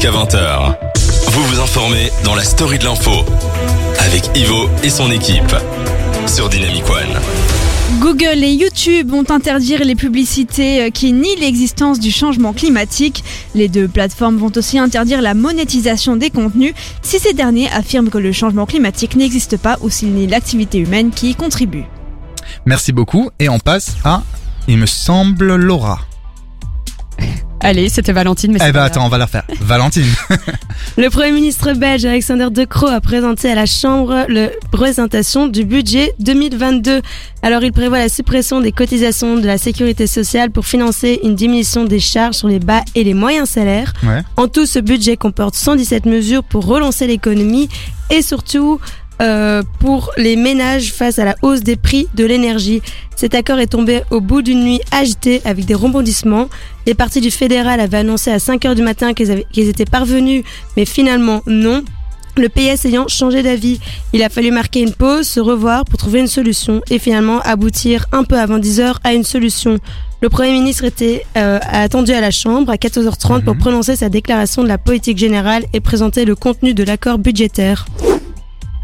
jusqu'à 20h. Vous vous informez dans la story de l'info avec Ivo et son équipe sur Dynamic One. Google et YouTube vont interdire les publicités euh, qui nient l'existence du changement climatique. Les deux plateformes vont aussi interdire la monétisation des contenus si ces derniers affirment que le changement climatique n'existe pas ou s'il nie l'activité humaine qui y contribue. Merci beaucoup et on passe à, il me semble, Laura. Allez, c'était Valentine, mais Eh ben attends, on va la refaire. Valentine. Le Premier ministre belge Alexander De Croo a présenté à la Chambre la présentation du budget 2022. Alors il prévoit la suppression des cotisations de la sécurité sociale pour financer une diminution des charges sur les bas et les moyens salaires. Ouais. En tout, ce budget comporte 117 mesures pour relancer l'économie et surtout euh, pour les ménages face à la hausse des prix de l'énergie. Cet accord est tombé au bout d'une nuit agitée avec des rebondissements. Les partis du fédéral avaient annoncé à 5 heures du matin qu'ils étaient parvenus, mais finalement non. Le PS ayant changé d'avis, il a fallu marquer une pause, se revoir pour trouver une solution et finalement aboutir un peu avant 10 heures à une solution. Le Premier ministre était euh, attendu à la Chambre à 14h30 pour prononcer sa déclaration de la politique générale et présenter le contenu de l'accord budgétaire.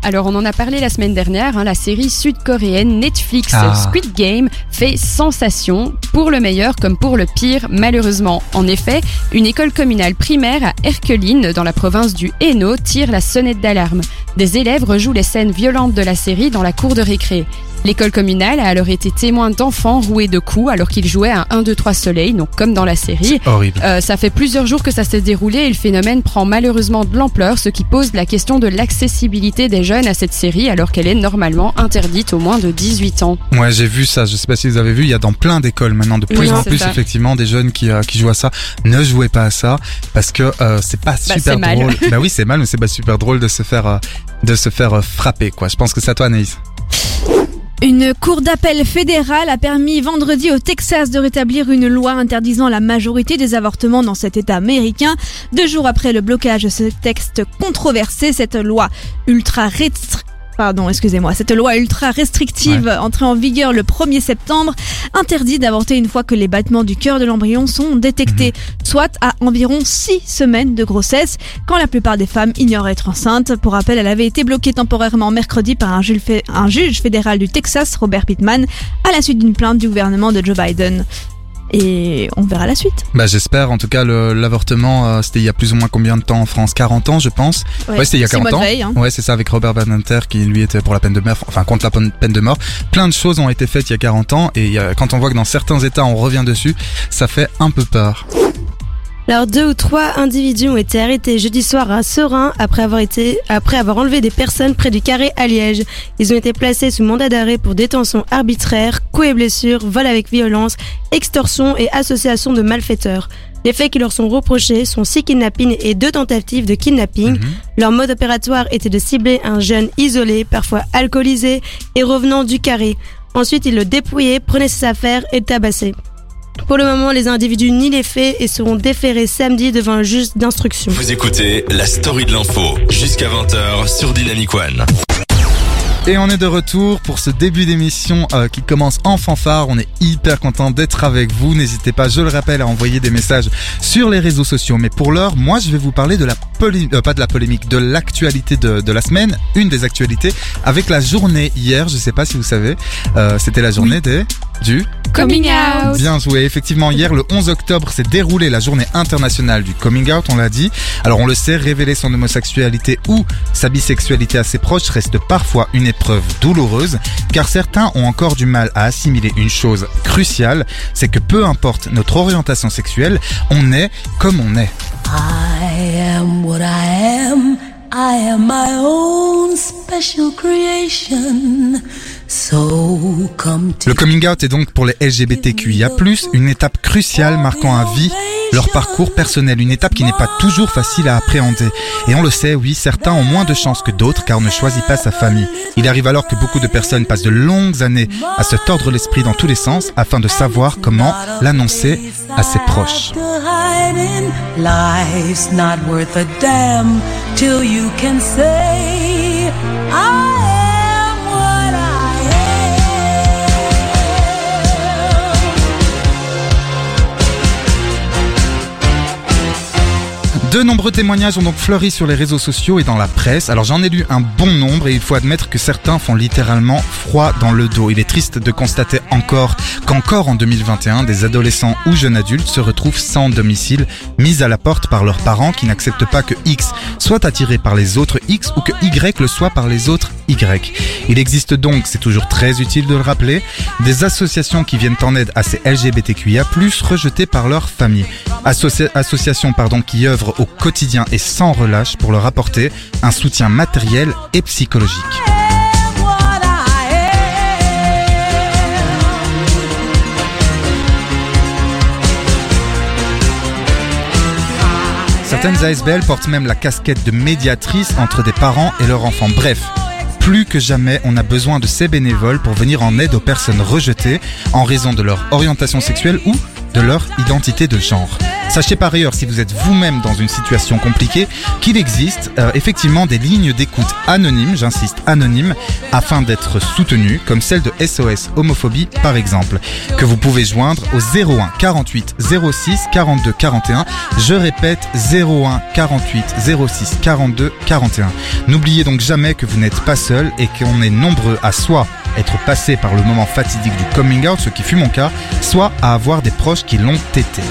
Alors, on en a parlé la semaine dernière, hein, la série sud-coréenne Netflix Ah. Squid Game fait sensation, pour le meilleur comme pour le pire, malheureusement. En effet, une école communale primaire à Erkeline, dans la province du Hainaut, tire la sonnette d'alarme. Des élèves rejouent les scènes violentes de la série dans la cour de récré. L'école communale a alors été témoin d'enfants roués de coups alors qu'ils jouaient à 1, 2, 3 soleil, donc comme dans la série. Horrible. Euh, ça fait plusieurs jours que ça s'est déroulé et le phénomène prend malheureusement de l'ampleur, ce qui pose la question de l'accessibilité des jeunes à cette série alors qu'elle est normalement interdite aux moins de 18 ans. Ouais, j'ai vu ça. Je sais pas si vous avez vu. Il y a dans plein d'écoles maintenant de plus Oui, en plus ça. effectivement des jeunes qui, euh, qui jouent à ça. Ne jouez pas à ça parce que euh, c'est pas super c'est mal. drôle. bah oui, c'est mal, mais c'est pas super drôle de se faire de se faire frapper quoi. Je pense que c'est à toi, Anaïs. Une cour d'appel fédérale a permis vendredi au Texas de rétablir une loi interdisant la majorité des avortements dans cet État américain. Deux jours après le blocage de ce texte controversé, cette loi ultra Pardon, excusez-moi. Cette loi ultra restrictive, entrée en vigueur le 1er septembre, interdit d'avorter une fois que les battements du cœur de l'embryon sont détectés, soit à environ 6 semaines de grossesse, quand la plupart des femmes ignorent être enceintes. Pour rappel, elle avait été bloquée temporairement mercredi par un juge, un juge fédéral du Texas, Robert Pittman, à la suite d'une plainte du gouvernement de Joe Biden. Et on verra la suite. Bah j'espère. En tout cas, l'avortement, euh, c'était il y a plus ou moins combien de temps en France? 40 ans, je pense. Ouais, c'était il y a 40 Simone ans. Hein. Ouais, c'est ça, avec Robert Badinter qui lui était pour la peine de mort, enfin contre la peine de mort. Plein de choses ont été faites il y a 40 ans et a- quand on voit que dans certains États on revient dessus, ça fait un peu peur. Alors deux ou trois individus ont été arrêtés jeudi soir à Serein après avoir été après avoir enlevé des personnes près du carré à Liège. Ils ont été placés sous mandat d'arrêt pour détention arbitraire, coups et blessures, vol avec violence, extorsion et association de malfaiteurs. Les faits qui leur sont reprochés sont six kidnappings et deux tentatives de kidnapping. Mhm. Leur mode opératoire était de cibler un jeune isolé, parfois alcoolisé et revenant du carré. Ensuite, ils le dépouillaient, prenaient ses affaires et le tabassaient. Pour le moment, les individus nient les faits et seront déférés samedi devant un juge d'instruction. Vous écoutez la story de l'info jusqu'à 20h sur Dynamic One. Et on est de retour pour ce début d'émission euh, qui commence en fanfare. On est hyper content d'être avec vous. N'hésitez pas, je le rappelle, à envoyer des messages sur les réseaux sociaux. Mais pour l'heure, moi, je vais vous parler de la polémique, pas de la polémique, de l'actualité de, de la semaine, une des actualités, avec la journée hier. Je sais pas si vous savez, euh, c'était la journée des du Coming out Bien joué. Effectivement, hier, le 11 octobre, s'est déroulée la journée internationale du coming out, on l'a dit. Alors, on le sait, révéler son homosexualité ou sa bisexualité à ses proches reste parfois une épreuve douloureuse, car certains ont encore du mal à assimiler une chose cruciale, c'est que peu importe notre orientation sexuelle, on est comme on est. I am what I am. I am my own special creation. So come to Le coming out est donc pour les LGBTQIA+, une étape cruciale marquant à vie leur parcours personnel, une étape qui n'est pas toujours facile à appréhender. Et on le sait, oui, certains ont moins de chances que d'autres car on ne choisit pas sa famille. Il arrive alors que beaucoup de personnes passent de longues années à se tordre l'esprit dans tous les sens afin de savoir comment l'annoncer à ses proches. to hide in. Life's not worth a damn till you can say, De nombreux témoignages ont donc fleuri sur les réseaux sociaux et dans la presse. Alors j'en ai lu un bon nombre et il faut admettre que certains font littéralement froid dans le dos. Il est triste de constater encore qu'encore en 2021, des adolescents ou jeunes adultes se retrouvent sans domicile, mis à la porte par leurs parents qui n'acceptent pas que X soit attiré par les autres X ou que Y le soit par les autres Il existe donc, c'est toujours très utile de le rappeler, des associations qui viennent en aide à ces LGBTQIA+, rejetés par leur famille. Associa- associations pardon, qui œuvrent au quotidien et sans relâche pour leur apporter un soutien matériel et psychologique. Certaines ASBL portent même la casquette de médiatrice entre des parents et leurs enfants. Bref, plus que jamais, on a besoin de ces bénévoles pour venir en aide aux personnes rejetées en raison de leur orientation sexuelle ou de leur identité de genre. Sachez par ailleurs, si vous êtes vous-même dans une situation compliquée, qu'il existe euh, effectivement des lignes d'écoute anonymes, j'insiste anonymes, afin d'être soutenu, comme celle de SOS Homophobie par exemple, que vous pouvez joindre au 01 48 06 42 41. Je répète 01 48 06 42 41. N'oubliez donc jamais que vous n'êtes pas seul et qu'on est nombreux à soit être passé par le moment fatidique du coming out, ce qui fut mon cas, soit à avoir des proches qui l'ont été.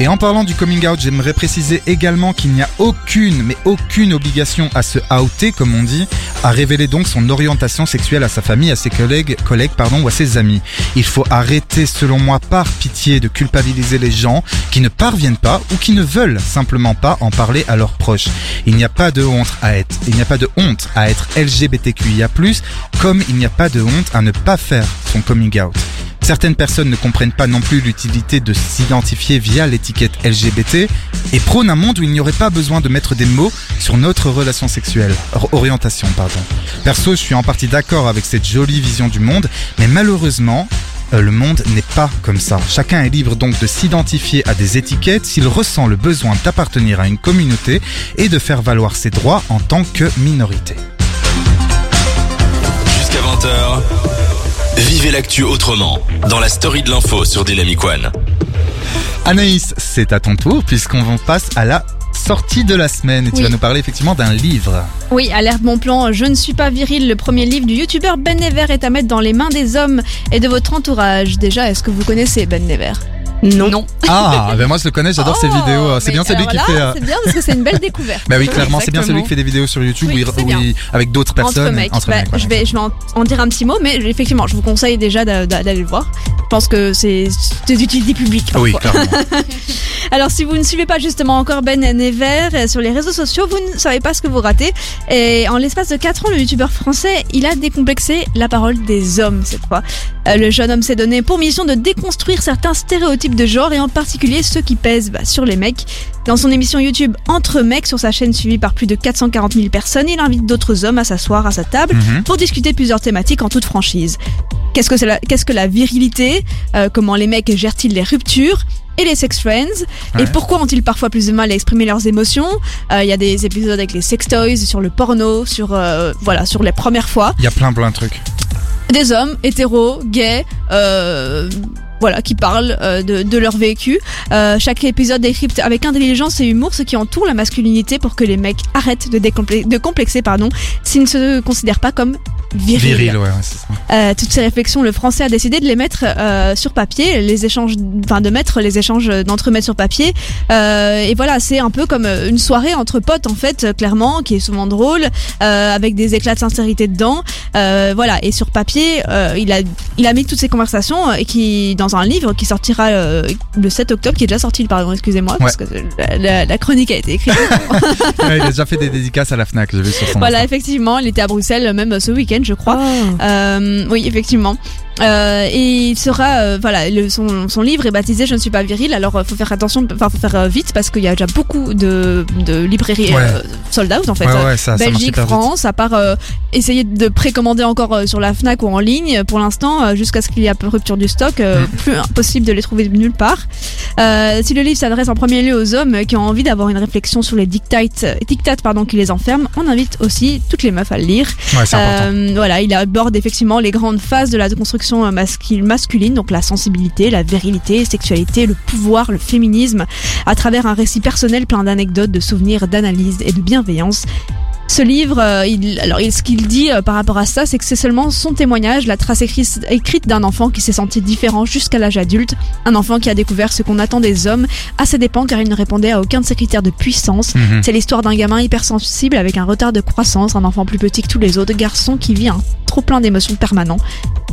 Et en parlant du coming out, j'aimerais préciser également qu'il n'y a aucune, mais aucune obligation à se outer, comme on dit, à révéler donc son orientation sexuelle à sa famille, à ses collègues, collègues pardon, ou à ses amis. Il faut arrêter, selon moi, par pitié, de culpabiliser les gens qui ne parviennent pas ou qui ne veulent simplement pas en parler à leurs proches. Il n'y a pas de honte à être, il n'y a pas de honte à être LGBTQIA+, comme il n'y a pas de honte à ne pas faire son coming out. Certaines personnes ne comprennent pas non plus l'utilité de s'identifier via l'étiquette LGBT et prônent un monde où il n'y aurait pas besoin de mettre des mots sur notre relation sexuelle, or- orientation pardon. Perso, je suis en partie d'accord avec cette jolie vision du monde, mais malheureusement, euh, le monde n'est pas comme ça. Chacun est libre donc de s'identifier à des étiquettes s'il ressent le besoin d'appartenir à une communauté et de faire valoir ses droits en tant que minorité. Jusqu'à 20h, vivez l'actu autrement dans la story de l'info sur Dynamic One. Anaïs, c'est à ton tour puisqu'on passe à la sortie de la semaine et tu Oui. vas nous parler effectivement d'un livre. Oui, alerte bon plan, je ne suis pas viril, le premier livre du youtubeur Ben Never est à mettre dans les mains des hommes et de votre entourage. Déjà, est-ce que vous connaissez Ben Never? Non. Non. Ah, ben moi je le connais, j'adore ses Oh, vidéos. C'est bien celui alors qui fait. euh, C'est bien parce que c'est une belle découverte. Bah oui, clairement, c'est bien celui qui fait des vidéos sur YouTube Oui, où il- c'est où bien. il- avec d'autres personnes. entre mecs. entre Bah, mecs, voilà. je vais, je vais en, en dire un petit mot, mais effectivement, je vous conseille déjà d'a- d'a- d'aller le voir. Je pense que c'est d'utilité publique. Oui, clairement. Alors, si vous ne suivez pas justement encore Ben Never euh, sur les réseaux sociaux, vous ne savez pas ce que vous ratez. Et en l'espace de 4 ans, le youtubeur français, il a décomplexé la parole des hommes cette fois. Euh, le jeune homme s'est donné pour mission de déconstruire certains stéréotypes de genre et en particulier ceux qui pèsent bah, sur les mecs. Dans son émission YouTube Entre mecs sur sa chaîne suivie par plus de 440 000 personnes, il invite d'autres hommes à s'asseoir à sa table Mhm. pour discuter de plusieurs thématiques en toute franchise. Qu'est-ce que la, qu'est-ce que la virilité Euh, Comment les mecs gèrent-ils les ruptures et les sex friends Et pourquoi ont-ils parfois plus de mal à exprimer leurs émotions? Euh, Il y a des épisodes avec les sextoys, sur le porno, sur euh, voilà, sur les premières fois. Il y a plein plein de trucs. Des hommes hétéros, gays, euh, voilà, qui parlent euh, de, de leur vécu. Euh, chaque épisode décrypte avec intelligence et humour ce qui entoure la masculinité pour que les mecs arrêtent de, de complexer pardon, s'ils ne se considèrent pas comme virils. Viril, ouais, ouais, c'est ça. Euh, toutes ces réflexions, le français a décidé de les mettre euh, sur papier, les échanges, enfin de mettre les échanges d'entremettre sur papier. Euh, et voilà, c'est un peu comme euh, une soirée entre potes en fait, euh, clairement, qui est souvent drôle, euh, avec des éclats de sincérité dedans. Euh, voilà, et sur papier, euh, il a, il a mis toutes ces conversations euh, et qui dans un livre qui sortira euh, le 7 octobre, qui est déjà sorti, pardon, excusez-moi, parce que la, la- la chronique a été écrite. Ouais, il a déjà fait des dédicaces à la Fnac, j'ai vu sur son voilà, effectivement, il était à Bruxelles même ce week-end, je crois. Oh. Euh, oui, effectivement. Euh, et il sera, euh, voilà, le- son, son livre est baptisé Je ne suis pas viril. Alors, euh, faut faire attention, enfin, faut faire euh, vite parce qu'il y a déjà beaucoup de, de librairies Ouais. euh, sold out en fait. Ouais, ouais, ça, Belgique. France, à part euh, essayer de précommander encore euh, sur la Fnac ou en ligne pour l'instant, euh, jusqu'à ce qu'il y ait rupture du stock, euh, Mm. plus impossible de les trouver nulle part. Euh, si le livre s'adresse en premier lieu aux hommes qui ont envie d'avoir une réflexion sur les dictates, dictates pardon, qui les enferment, on invite aussi toutes les meufs à le lire. Euh, voilà, il aborde effectivement les grandes phases de la construction euh, mascu- masculine, donc la sensibilité, la virilité, la sexualité, le pouvoir, le féminisme, à travers un récit personnel plein d'anecdotes, de souvenirs, d'analyses et de bienveillance. Ce livre, euh, il, alors ce qu'il dit euh, par rapport à ça, c'est que c'est seulement son témoignage, la trace écrite, écrite d'un enfant qui s'est senti différent jusqu'à l'âge adulte, un enfant qui a découvert ce qu'on attend des hommes, à ses dépens car il ne répondait à aucun de ses critères de puissance. Mhm. C'est l'histoire d'un gamin hypersensible avec un retard de croissance, un enfant plus petit que tous les autres, garçon qui vit un trop plein d'émotions permanent.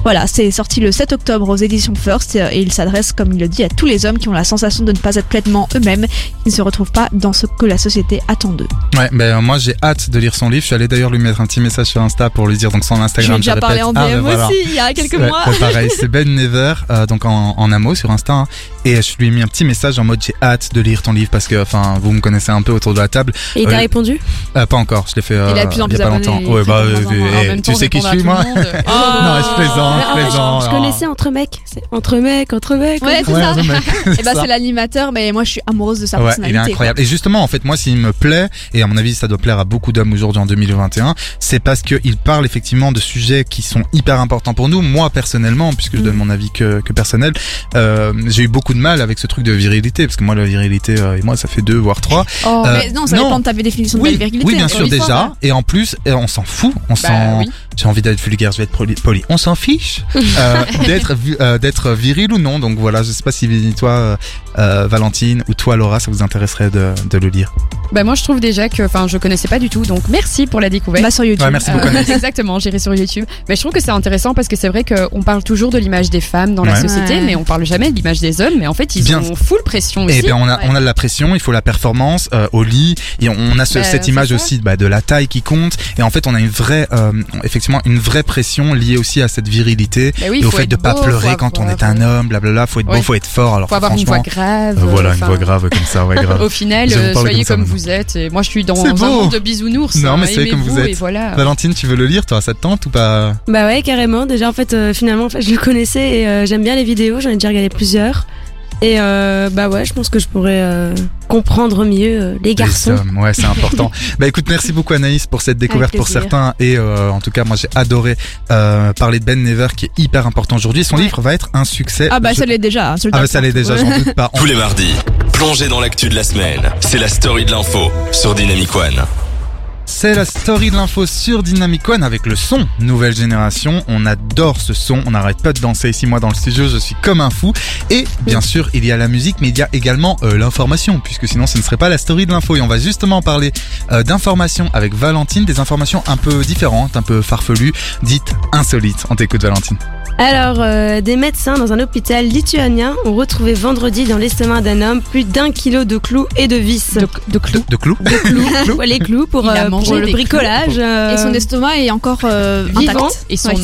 Voilà, c'est sorti le 7 octobre aux éditions First et il s'adresse, comme il le dit, à tous les hommes qui ont la sensation de ne pas être pleinement eux-mêmes, qui ne se retrouvent pas dans ce que la société attend d'eux. Ouais, ben moi j'ai hâte de lire son livre. Je suis allé d'ailleurs lui mettre un petit message sur Insta pour lui dire donc son Instagram. ai déjà parlé en Ah, DM ben voilà. aussi, il y a quelques mois. c'est pareil, c'est Ben Never, euh, donc en, en un mot sur Insta. hein. Et je lui ai mis un petit message en mode j'ai hâte de lire ton livre parce que, enfin, vous me connaissez un peu autour de la table. Et il t'a répondu? Euh, pas encore, je l'ai fait euh, Il a de plus en il y a pas longtemps. Ouais, bah, euh, eh, tu sais qui je suis moi. Non, je plaisante, je Ah, plaisante. Je connaissais entre mecs. C'est entre mecs, entre mecs. Ouais, c'est Ouais, ça. Et bah ça. c'est l'animateur, mais moi je suis amoureuse de sa Ouais, il est incroyable. Et justement, en fait, moi, s'il me plaît, et à mon avis, ça doit plaire à beaucoup d'hommes aujourd'hui en 2021, c'est parce qu'il parle effectivement de sujets qui sont hyper importants pour nous. Moi, personnellement, puisque je donne mon avis que, que personnel, euh, j'ai eu beaucoup de mal avec ce truc de virilité, parce que moi, la virilité, euh, et moi, ça fait deux, voire trois. Oh, Euh, mais non, ça non. dépend de ta définition de la virilité. oui, bien encore sûr, déjà. hein. Et en plus, on s'en fout. On Bah s'en, oui. j'ai envie d'être vulgaire, je vais être poli. On s'en fiche euh, d'être euh, d'être viril ou non. Donc voilà, je sais pas si toi, Valentine, ou toi, Laura, ça vous intéresserait de, de le lire. Bah moi je trouve déjà que, enfin je connaissais pas du tout, donc merci pour la découverte. Bah sur YouTube. Ouais, merci beaucoup. Exactement, j'irai sur YouTube. Mais je trouve que c'est intéressant parce que c'est vrai qu'on parle toujours de l'image des femmes dans la société, Ouais. mais on parle jamais de l'image des hommes. Mais en fait, ils Bien. ont full pression aussi. Et bien on a Ouais. on a de la pression, il faut la performance euh, au lit et on, on a ce- Bah, cette image ça. aussi bah, de la taille qui compte et en fait on a une vraie euh, effectivement une vraie pression liée aussi à cette virilité Bah oui, et au faut fait de pas beau, pleurer faut quand on est un homme, blablabla, faut être beau, Ouais. faut être fort. Alors faut avoir une franchement, voix grave. euh, voilà une voix grave comme ça, ouais grave. Au final, euh, soyez comme vous êtes. Et moi, je suis dans un beau. monde de bisounours. Non, hein, mais c'est comme vous êtes. Valentine, tu veux le lire toi, ça te tente ou pas? Bah ouais, carrément. Déjà, en fait, finalement, en fait, je le connaissais et j'aime bien les vidéos. J'en ai déjà regardé plusieurs. Et euh, bah ouais, je pense que je pourrais euh, comprendre mieux euh, les garçons. Les hommes, ouais, c'est important. bah écoute, merci beaucoup Anaïs pour cette découverte pour certains et euh, en tout cas moi j'ai adoré euh, parler de Ben Never qui est hyper important aujourd'hui. Son Ouais. livre va être un succès. Ah bah Je- ça l'est déjà. hein, Ah bah ça l'est déjà, j'en doute pas. Tous les mardis, plongez dans l'actu de la semaine. C'est la story de l'info sur Dynamic One. C'est la story de l'info sur Dynamic One avec le son nouvelle génération. On adore ce son, on n'arrête pas de danser ici moi dans le studio, je suis comme un fou. Et bien sûr, il y a la musique, mais il y a également euh, l'information, puisque sinon ce ne serait pas la story de l'info. Et on va justement parler euh, d'informations avec Valentine, des informations un peu différentes, un peu farfelues, dites insolites. On t'écoute Valentine. Alors, euh, des médecins dans un hôpital lituanien ont retrouvé vendredi dans l'estomac d'un homme plus d'un kilo de clous et de vis. De, de clous. De, de clous clous, les clous pour, euh, mangé pour le des bricolage. euh, Et son estomac est encore euh, Vivant. intact. Et son, Ouais,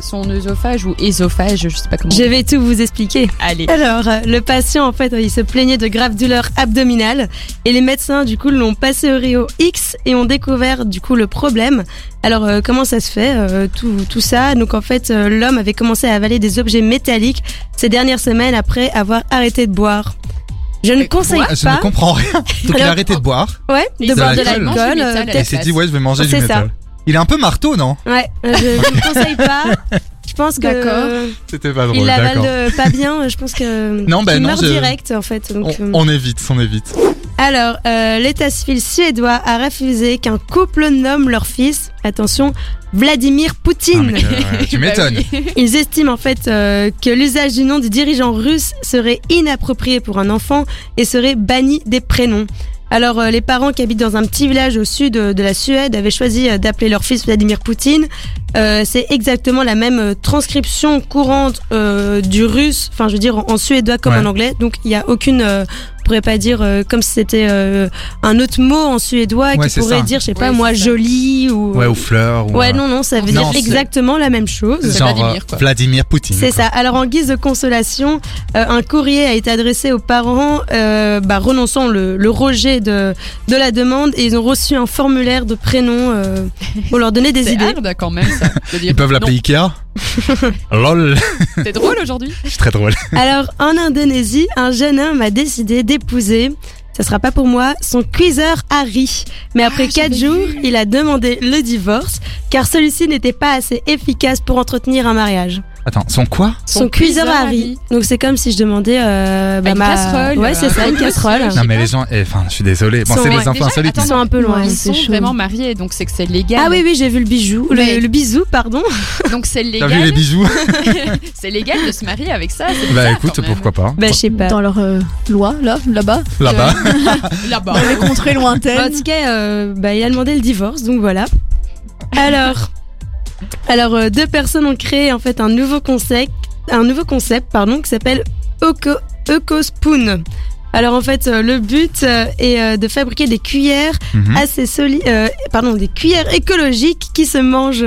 son œsophage ou ésophage, je sais pas comment. Je vais tout vous expliquer. Allez. Alors, euh, le patient, en fait, il se plaignait de graves douleurs abdominales et les médecins, du coup, l'ont passé au Rio X et ont découvert, du coup, le problème. Alors, euh, comment ça se fait, euh, tout, tout ça? Donc, en fait, l'homme avait commencé à avaler des objets métalliques ces dernières semaines après avoir arrêté de boire. Je ne conseille Ah, Je ne pas, comprends rien. Donc il a arrêté de boire ouais, de de boire de l'alcool. euh, il s'est dit ouais je vais manger du ça. métal. Il est un peu marteau non? Ouais, je, je ne conseille pas. Je pense que D'accord. euh, C'était pas drôle. il l'avale pas bien. Je pense que Non, bah non, meurt je- direct en fait. Donc, On, euh, on évite, on évite. Alors, euh, l'état civil suédois a refusé qu'un couple nomme leur fils, attention, Vladimir Ah, Poutine. mais euh, tu Bah m'étonnes. Ils estiment en fait euh, que l'usage du nom du dirigeant russe serait inapproprié pour un enfant et serait banni des prénoms. Alors, euh, les parents qui habitent dans un petit village au sud euh, de la Suède avaient choisi euh, d'appeler leur fils Vladimir Poutine. Euh, c'est exactement la même transcription courante euh, du russe, enfin je veux dire en, en suédois comme Ouais. en anglais, donc il n'y a aucune euh, pourrait pas dire euh, comme si c'était euh, un autre mot en suédois Ouais, qui pourrait ça. dire, je sais pas Ouais, moi, c'est ça. joli ou. Ouais, ou fleurs. Ou, Ouais, euh, non, non, ça veut Non, dire exactement la même chose. Genre Vladimir, euh, quoi. Vladimir Poutine. C'est ça. Alors en guise de consolation, euh, un courrier a été adressé aux parents euh, bah, renonçant le, le rejet de, de la demande et ils ont reçu un formulaire de prénom euh, pour leur donner des idées. hard quand même ça. dire Ils peuvent l'appeler Ikea. Lol, C'est drôle aujourd'hui. c'est très drôle. Alors en Indonésie, un jeune homme a décidé d'épouser. Ça sera pas pour moi, son cuiseur Harry. Mais après Ah, quatre j'avais jours, vu. il a demandé le divorce car celui-ci n'était pas assez efficace pour entretenir un mariage. Attends, son quoi Son, Son cuiseur, cuiseur Harry. Harry. Donc c'est comme si je demandais euh, bah, Une ma- casserole, Ouais, c'est ça, une casserole. Non mais les gens, eh, enfin, je suis désolé. Bon, c'est ouais. les infos insolites. Ils sont un peu loin. Ils sont chaud. vraiment mariés, donc c'est que c'est légal. Ah oui, oui, j'ai vu le bijou, Mais- le, le bisou, pardon. Donc c'est T'as vu les légal. bijoux c'est légal de se marier avec ça. Bah bizarre, écoute, pourquoi pas. Bah, je sais pas. Dans leur euh, loi, là, là-bas. Là-bas. Là-bas. Dans les contrées Bah, en lointaines. tout cas, euh, bah, il a demandé le divorce, donc voilà. Alors, alors euh, deux personnes ont créé en fait un nouveau concept, un nouveau concept, pardon, qui s'appelle Oko, Spoon. Alors en fait, euh, le but euh, est euh, de fabriquer des cuillères Mhm. assez solides, pardon, des cuillères écologiques qui se mangent.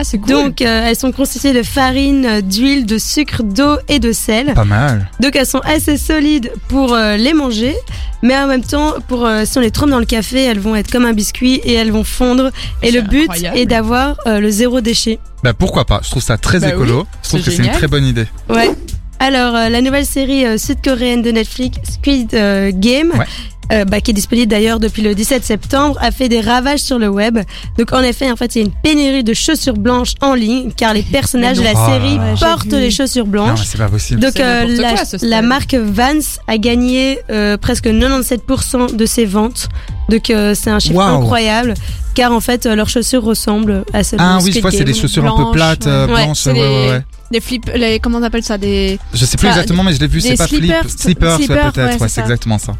Ah c'est cool. Donc euh, elles sont constituées de farine, euh, d'huile, de sucre, d'eau et de sel. Pas mal. Donc elles sont assez solides pour euh, les manger, mais en même temps, pour euh, si on les trempe dans le café, elles vont être comme un biscuit et elles vont fondre. Et C'est le but incroyable. est d'avoir euh, le zéro déchet. Bah pourquoi pas? Je trouve ça très Bah écolo. oui, je trouve c'est que c'est une génial. très bonne idée. Ouais. Alors euh, la nouvelle série euh, sud-coréenne de Netflix, Squid euh, Game. Ouais. Euh, bah, qui est disponible d'ailleurs depuis le 17 septembre, a fait des ravages sur le web. Donc en effet, en fait, il y a une pénurie de chaussures blanches en ligne, car les personnages de la Oh série. Ouais, portent les chaussures Non blanches. mais c'est pas possible. Donc C'est euh, la, quoi, ce stade. la marque Vans a gagné euh, presque 97% de ses ventes. Donc euh, c'est un chiffre incroyable car en fait euh, leurs chaussures ressemblent à celles Ah de oui, je vois, c'est des chaussures un peu plates, ouais. Blanches. ouais, ouais, des- ouais. Des flips, les, comment on appelle ça Des. Je sais plus Ça- exactement, mais je l'ai vu. C'est des pas flip, slippers, slippers, peut-être. ouais, Ouais, c'est exactement ça.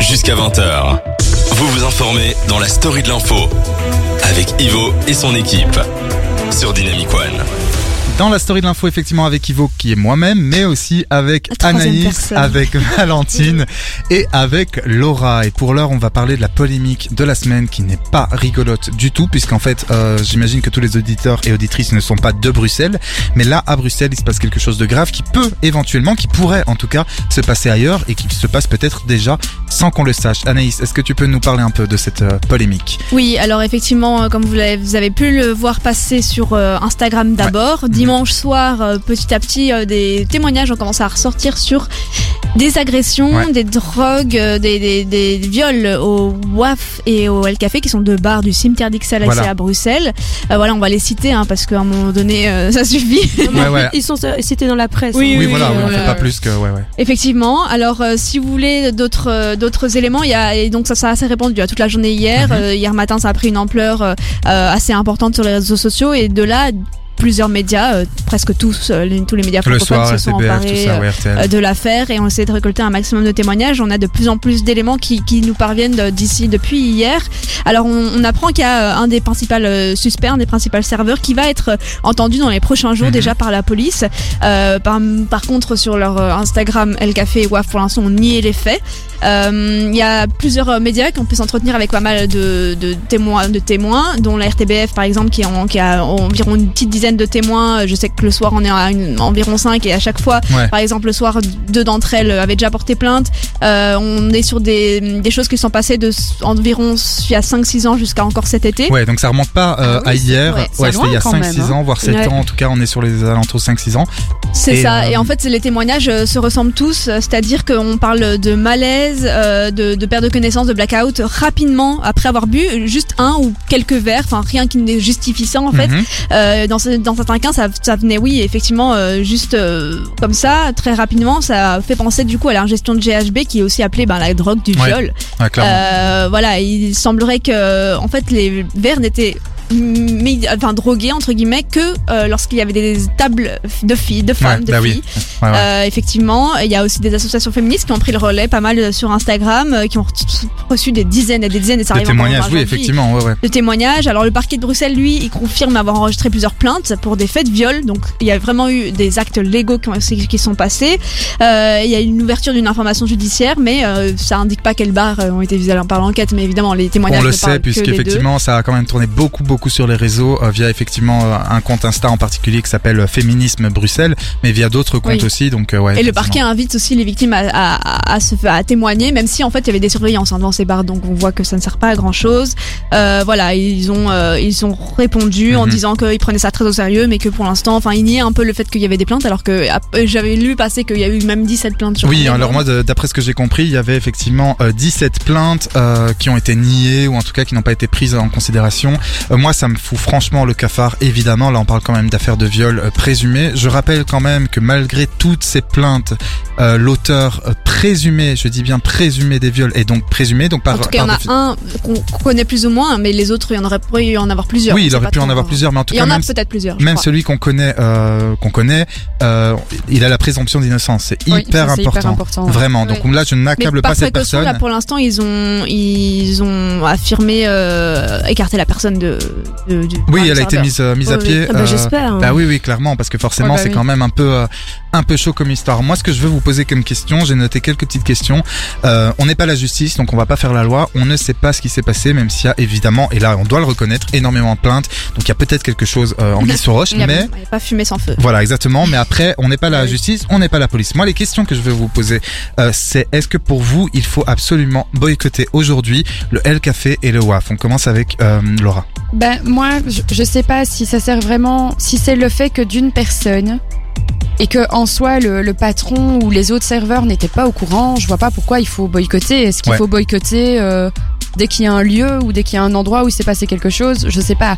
Jusqu'à 20h. Vous vous informez dans la story de l'info avec Ivo et son équipe sur Dynamic One. Dans la story de l'info, effectivement, avec Ivo, qui est moi-même, mais aussi avec Anaïs, personne. avec Valentine et avec Laura. Et pour l'heure, on va parler de la polémique de la semaine qui n'est pas rigolote du tout, puisqu'en fait, euh, j'imagine que tous les auditeurs et auditrices ne sont pas de Bruxelles. Mais là, à Bruxelles, il se passe quelque chose de grave qui peut éventuellement, qui pourrait en tout cas se passer ailleurs et qui se passe peut-être déjà sans qu'on le sache. Anaïs, est-ce que tu peux nous parler un peu de cette euh, polémique? Oui, alors effectivement, euh, comme vous, avez pu le voir passer sur euh, Instagram d'abord, dimanche soir, euh, petit à petit, euh, des témoignages ont commencé à ressortir sur des agressions, Ouais. des drogues, euh, des, des, des viols au WAF et au El Café, qui sont deux bars du cimetière d'Ixelles Voilà. à Bruxelles. Euh, voilà, on va les citer hein, parce qu'à un moment donné, euh, ça suffit. Ouais, ouais. Ils sont cités dans la presse. Oui, hein. Oui, voilà, oui, on euh, fait pas plus que... Ouais, ouais. Effectivement. Alors, euh, si vous voulez d'autres euh, d'autres éléments, il y a et donc ça, ça a assez répandu à toute la journée hier. Mhm. Euh, hier matin, ça a pris une ampleur euh, euh, assez importante sur les réseaux sociaux et de là. Plusieurs médias, euh, presque tous, euh, les- tous les médias francophones soir, se sont emparés ça, euh, ouais, de l'affaire et on essaie de récolter un maximum de témoignages. On a de plus en plus d'éléments qui, qui nous parviennent d'ici depuis hier. Alors on, on apprend qu'il y a un des principaux suspects, un des principaux serveurs qui va être entendu dans les prochains jours Mhm. déjà par la police. Euh, par, par contre sur leur Instagram, El Café et WAF pour l'instant ont nié les faits. Euh, Il y a plusieurs euh, médias qui ont pu s'entretenir avec pas mal de, de témoins, de témoins, dont la RTBF par exemple qui, en- qui a environ une petite dizaine de témoins. Je sais que le soir on est à une- environ 5 et à chaque fois Ouais. par exemple, le soir, deux d'entre elles avaient déjà porté plainte. Euh, on est sur des, des choses qui sont passées de environ il y a 5-6 ans jusqu'à encore cet été. Ouais, donc ça remonte pas euh, Ah oui, à hier. ouais, Ouais, c'était il y a loin quand 5-6 même, hein. ans, voire 7 Ouais. ans. En tout cas, on est sur les alentours de 5-6 ans. C'est ça. euh, Et en fait, les témoignages euh, se ressemblent tous. euh, C'est-à-dire qu'on parle de malaise, euh, de, de perte de connaissance, de blackout rapidement après avoir bu juste un ou quelques verres. Enfin, rien qui ne justifie ça en fait. Mhm. Euh, dans, ce- dans certains cas, ça, ça venait, oui, effectivement, juste comme ça, très rapidement. Ça fait penser du coup à l'ingestion de GHB, qui est aussi appelée ben, la drogue du Ouais. viol. Ouais. Euh, voilà, il semblerait que, en fait, les verres n'étaient enfin drogués entre guillemets que euh, lorsqu'il y avait des tables de filles, de femmes, Ouais, de bah filles. oui. Ouais, ouais. Euh, effectivement, il y a aussi des associations féministes qui ont pris le relais pas mal euh, sur Instagram, qui ont reçu des dizaines et des dizaines et ça encore témoignages, oui, effectivement, ouais, ouais. de témoignages. Alors le parquet de Bruxelles, lui, il confirme avoir enregistré plusieurs plaintes pour des faits de viol. Donc il y a vraiment eu des actes légaux qui, ont- qui sont passés. Euh, il y a une ouverture d'une information judiciaire, mais ça indique pas quelles barres ont été visées par l'enquête. Mais évidemment, les témoignages On le sait puisqu'effectivement ça a quand même tourné beaucoup beaucoup sur les réseaux euh, via effectivement euh, un compte Insta en particulier qui s'appelle euh, Féminisme Bruxelles mais via d'autres comptes Oui. aussi donc ouais. Et le parquet invite aussi les victimes à, à, à se à témoigner, même si en fait il y avait des surveillances hein, devant ces bars, donc on voit que ça ne sert pas à grand chose. Euh, voilà, ils ont euh, ils ont répondu en Mhm. disant qu'ils prenaient ça très au sérieux, mais que pour l'instant, enfin ils niaient un peu le fait qu'il y avait des plaintes, alors que j'avais lu passer qu'il y a eu même 17 plaintes. sur Oui, alors moi, d'après ce que j'ai compris, il y avait effectivement euh, 17 plaintes euh, qui ont été niées ou en tout cas qui n'ont pas été prises en considération. Euh, moi, ça me fout franchement le cafard, évidemment. Là, on parle quand même d'affaires de viol euh, présumées. Je rappelle quand même que malgré toutes ces plaintes, euh, l'auteur euh, présumé, je dis bien présumé des viols, est donc présumé. Donc par, En tout cas, il y en a défi- un qu'on connaît plus ou moins, mais les autres, il y en aurait pu y en avoir plusieurs. Oui, il aurait pu en avoir plusieurs, mais en tout Il y cas, en a même, peut-être plusieurs. même crois. celui qu'on connaît, qu'on connaît, il a la présomption d'innocence. C'est Oui, hyper, important. hyper important. Vraiment. Donc là, je n'accable pas cette personne. là, pour l'instant, ils ont, ils ont affirmé écarter la personne de. De- Oui, elle a été mise, euh, mise à Oui, pied. Ah bah, euh, j'espère. Bah oui, oui, clairement, parce que forcément, Ouais, bah c'est oui. quand même un peu, euh, un peu chaud comme histoire. Moi, ce que je veux vous poser comme question, j'ai noté quelques petites questions. Euh, on n'est pas la justice, donc on va pas faire la loi. On ne sait pas ce qui s'est passé, même s'il y a évidemment, et là, on doit le reconnaître, énormément de plaintes. Donc il y a peut-être quelque chose euh, en guise sur roche, mais a pas fumé sans feu. voilà, exactement. Mais après, on n'est pas la Oui. justice, on n'est pas la police. Moi, les questions que je veux vous poser, euh, c'est est-ce que pour vous, il faut absolument boycotter aujourd'hui le El Café et le WAF On commence avec euh, Laura. Ben moi, je, je sais pas si ça sert vraiment, si c'est le fait que d'une personne et que en soi le, le patron ou les autres serveurs n'étaient pas au courant, je vois pas pourquoi il faut boycotter. Est-ce qu'il Ouais. faut boycotter euh, dès qu'il y a un lieu ou dès qu'il y a un endroit où il s'est passé quelque chose Je sais pas.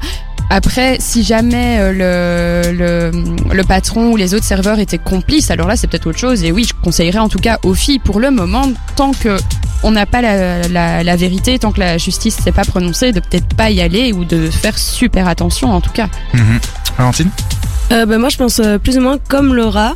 Après, si jamais euh, le, le, le patron ou les autres serveurs étaient complices, alors là c'est peut-être autre chose. Et oui, je conseillerais en tout cas aux filles pour le moment, tant que on n'a pas la, la, la vérité, tant que la justice s'est pas prononcée, de peut-être pas y aller ou de faire super attention en tout cas. Mhm. Valentine? Euh, bah, moi, je pense euh, plus ou moins comme Laura.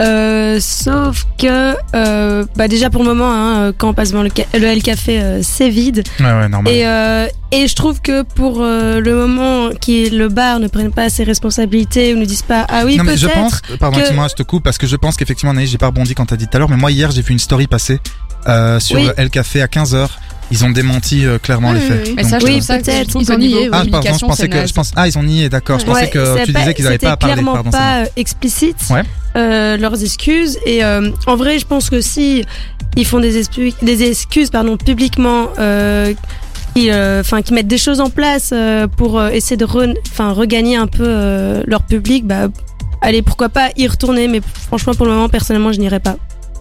Euh, sauf que, euh, bah déjà pour le moment, hein, euh, quand on passe devant le, L Café, euh, c'est vide. Ouais, ouais, normal. Et, euh, et je trouve que pour euh, le moment, qui le bar ne prenne pas ses responsabilités ou ne dise pas ah oui non, mais je peut-être. pense, pardon, que- excuse-moi, je te coupe, parce que je pense qu'effectivement, Anaïs, j'ai pas rebondi quand t'as dit tout à l'heure, mais moi, hier, j'ai vu une story passer, euh, sur Oui. le El Café à 15h. Ils ont démenti euh, clairement Oui, les faits. Mais ça, Donc, je Oui, peut-être. Ils ont nié. Ah, pardon, je pensais que, pense, ah, ils ont nié, d'accord. Je Ouais, pensais que tu disais qu'ils avaient pas à c'était parler, pardon. pas euh, explicite Ouais. euh, leurs excuses. Et euh, en vrai, je pense que si ils font des, excu- des excuses pardon, publiquement, euh, qui, euh, enfin, qui mettent des choses en place euh, pour euh, essayer de re- regagner un peu euh, leur public, bah, allez, pourquoi pas y retourner. Mais franchement, pour le moment, personnellement, je n'irai pas.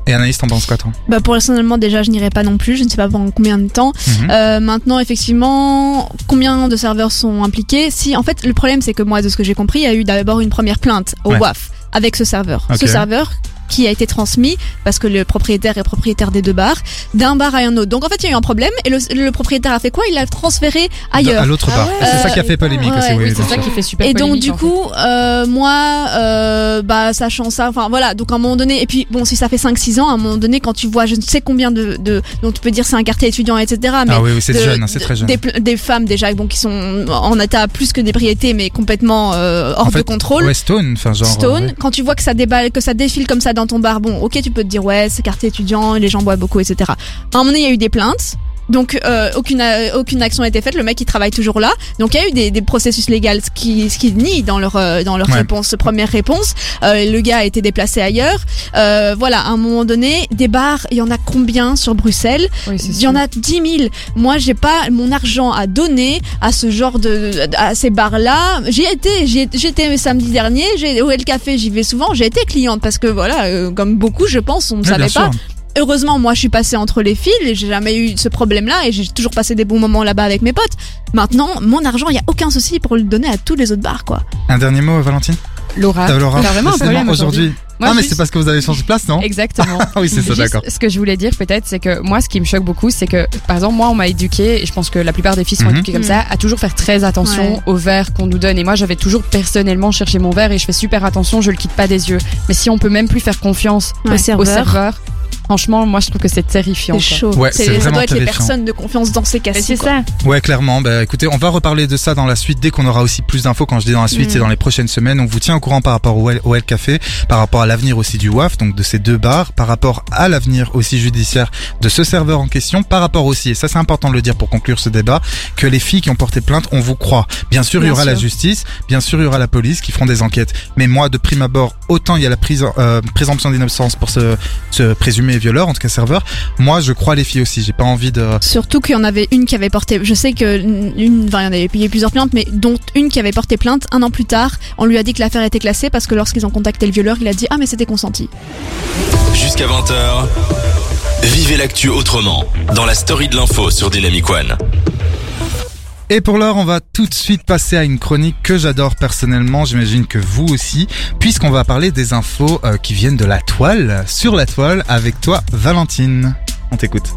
Et Anaïs, t'en penses quoi, toi? Bah personnellement déjà je n'irai pas non plus, je ne sais pas pendant combien de temps. Mhm. Euh, maintenant effectivement combien de serveurs sont impliqués? Si en fait le problème c'est que moi de ce que j'ai compris il y a eu d'abord une première plainte au Ouais. WAF avec ce serveur. Ok. Ce serveur qui a été transmis parce que le propriétaire est propriétaire des deux bars d'un bar à un autre. Donc en fait il y a eu un problème et le, le propriétaire a fait quoi? Il l'a transféré ailleurs. À l'autre Ah bar. ouais. C'est ça qui a fait polémique ouais, aussi, oui, C'est ça sûr. qui fait super Et donc du en fait. coup, euh, moi, euh, bah sachant ça, enfin voilà, donc à un moment donné, et puis bon, si ça fait 5-6 ans, à un moment donné, quand tu vois, je ne sais combien de, de donc tu peux dire c'est un quartier étudiant, etc. Mais Ah oui, oui, c'est jeune, hein, c'est très jeune. Des, femmes déjà, bon, qui sont en état plus que d'ébriété, mais complètement euh, hors En fait, de contrôle. Ouais, Stone, enfin genre. Stone, ouais. quand tu vois que ça déballe, que ça défile comme ça dans ton bar, bon, ok, tu peux te dire ouais, c'est quartier étudiant, les gens boivent beaucoup, etc. À un moment donné, il y a eu des plaintes. Donc euh, aucune euh, aucune action n'a été faite. Le mec il travaille toujours là. Donc il y a eu des, des processus légaux ce qui ce qui nient dans leur euh, dans leur Ouais. réponse première réponse. Euh, le gars a été déplacé ailleurs. Euh, voilà, à un moment donné, des bars, il y en a combien sur Bruxelles? Oui, c'est il y en a 10 000. Moi, j'ai pas mon argent à donner à ce genre de, à ces bars-là. J'y étais, j'y étais- j'étais samedi dernier, j'ai, au El Café, j'y vais souvent, j'ai été cliente parce que voilà, euh, comme beaucoup, je pense, on ne Ouais, savait pas. sûr. Heureusement, moi, je suis passée entre les fils et j'ai jamais eu ce problème-là et j'ai toujours passé des bons moments là-bas avec mes potes. Maintenant, mon argent, il y a aucun souci pour le donner à tous les autres bars, quoi. Un dernier mot, Valentine? Laura, T'as Laura t'as vraiment un problème aujourd'hui. Moi, ah, mais juste- c'est parce que vous avez changé de place, non? Exactement. Ah oui, c'est ça, d'accord. Ce que je voulais dire peut-être, c'est que moi, ce qui me choque beaucoup, c'est que, par exemple, moi, on m'a éduqué, et je pense que la plupart des filles sont Mhm. éduquées comme ça, à toujours faire très attention Ouais. au verre qu'on nous donne. Et moi, j'avais toujours personnellement cherché mon verre et je fais super attention, je le quitte pas des yeux. Mais si on peut même plus faire confiance Ouais. Au au serveur. Franchement, moi, je trouve que c'est terrifiant. C'est chaud. Ouais, C'est- c'est ça vraiment doit être les personnes de confiance dans ces cas-ci. c'est ça. Ouais, clairement. Bah, écoutez, on va reparler de ça dans la suite dès qu'on aura aussi plus d'infos. Quand je dis dans la suite, Mm. c'est dans les prochaines semaines. On vous tient au courant par rapport au L, au L Café, par rapport à l'avenir aussi du WAF, donc de ces deux bars, par rapport à l'avenir aussi judiciaire de ce serveur en question, par rapport aussi, et ça c'est important de le dire pour conclure ce débat, que les filles qui ont porté plainte, on vous croit. Bien sûr, il y aura la justice, bien sûr, il y aura la police qui feront des enquêtes. Mais moi, de prime abord, autant il y a la prise, euh, présomption d'innocence pour ce, ce présumé violeur, en tout cas serveur. Moi, je crois les filles aussi. J'ai pas envie de, Surtout qu'il y en avait une qui avait porté, je sais que une, enfin, il y en avait payé plusieurs plaintes, mais dont une qui avait porté plainte un an plus tard. On lui a dit que l'affaire était classée parce que lorsqu'ils ont contacté le violeur, il a dit ah mais c'était consenti. Jusqu'à 20h, vivez l'actu autrement dans la story de l'info sur Dynamic One. Et pour l'heure, on va tout de suite passer à une chronique que j'adore personnellement, j'imagine que vous aussi, puisqu'on va parler des infos euh, qui viennent de la toile, sur la toile, avec toi Valentine. On t'écoute.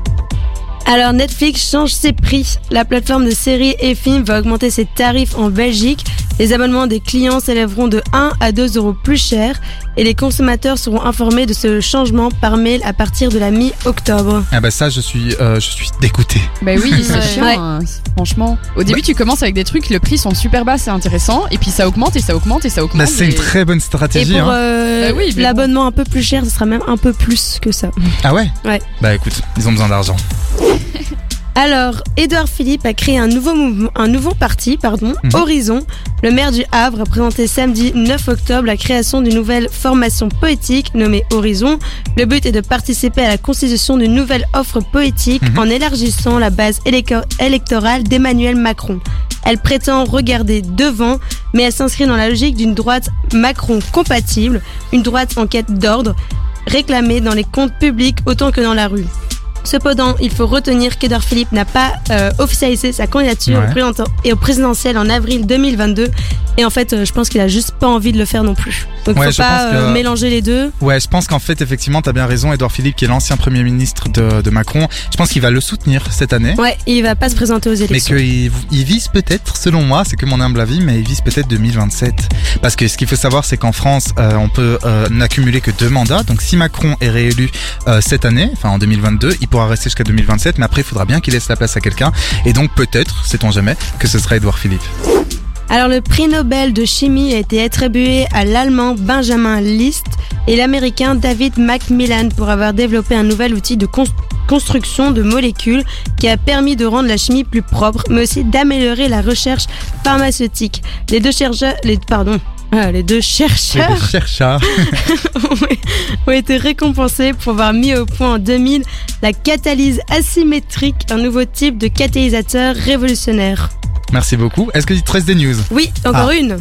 Alors Netflix change ses prix. La plateforme de séries et films va augmenter ses tarifs en Belgique. Les abonnements des clients s'élèveront de 1 à 2 euros plus cher et les consommateurs seront informés de ce changement par mail à partir de la mi-octobre. Ah bah ça, je suis, euh, je suis dégoûté. Bah oui, c'est chiant, Ouais. hein, franchement. Au début, tu commences avec des trucs, le prix sont super bas, c'est intéressant, et puis ça augmente et ça augmente et ça augmente. Bah, c'est et- une très bonne Et stratégie. pour hein. euh, Bah oui, l'abonnement un peu plus cher, ce sera même un peu plus que ça. Ah ouais Ouais. Bah écoute, ils ont besoin d'argent. Alors, Édouard Philippe a créé un nouveau mouvement, un nouveau parti, pardon, Mhm. Horizon. Le maire du Havre a présenté samedi 9 octobre la création d'une nouvelle formation poétique nommée Horizon. Le but est de participer à la constitution d'une nouvelle offre poétique Mhm. en élargissant la base électo- électorale d'Emmanuel Macron. Elle prétend regarder devant, mais elle s'inscrit dans la logique d'une droite Macron compatible, une droite en quête d'ordre, réclamée dans les comptes publics autant que dans la rue. Cependant, il faut retenir qu'Edouard Philippe n'a pas euh, officialisé sa candidature Ouais. et au présidentiel en avril 2022. Et en fait, euh, je pense qu'il a juste pas envie de le faire non plus. Donc, Ouais, faut pas que- euh, mélanger les deux. Ouais, je pense qu'en fait, effectivement, t'as bien raison, Edouard Philippe, qui est l'ancien premier ministre de, de Macron. Je pense qu'il va le soutenir cette année. Ouais, il va pas se présenter aux Mais élections. qu'il il vise peut-être, selon moi, c'est que mon humble avis, mais il vise peut-être 2027. Parce que ce qu'il faut savoir, c'est qu'en France, euh, on peut n'accumuler que deux mandats. Donc si Macron est réélu cette année, enfin en 2022, il pourra rester jusqu'à 2027, mais après, il faudra bien qu'il laisse la place à quelqu'un. Et donc peut-être, sait-on jamais, que ce sera Edouard Philippe. Alors, le prix Nobel de chimie a été attribué à l'allemand Benjamin List et l'américain David Macmillan pour avoir développé un nouvel outil de cons- construction de molécules qui a permis de rendre la chimie plus propre, mais aussi d'améliorer la recherche pharmaceutique. Les deux chercheurs, les, pardon, ah, les deux chercheurs les chercheurs. ont été récompensés pour avoir mis au point en 2000 la catalyse asymétrique, un nouveau type de catalyseur révolutionnaire. Merci beaucoup. Est-ce que tu te restes des news? Oui, encore Ah. une.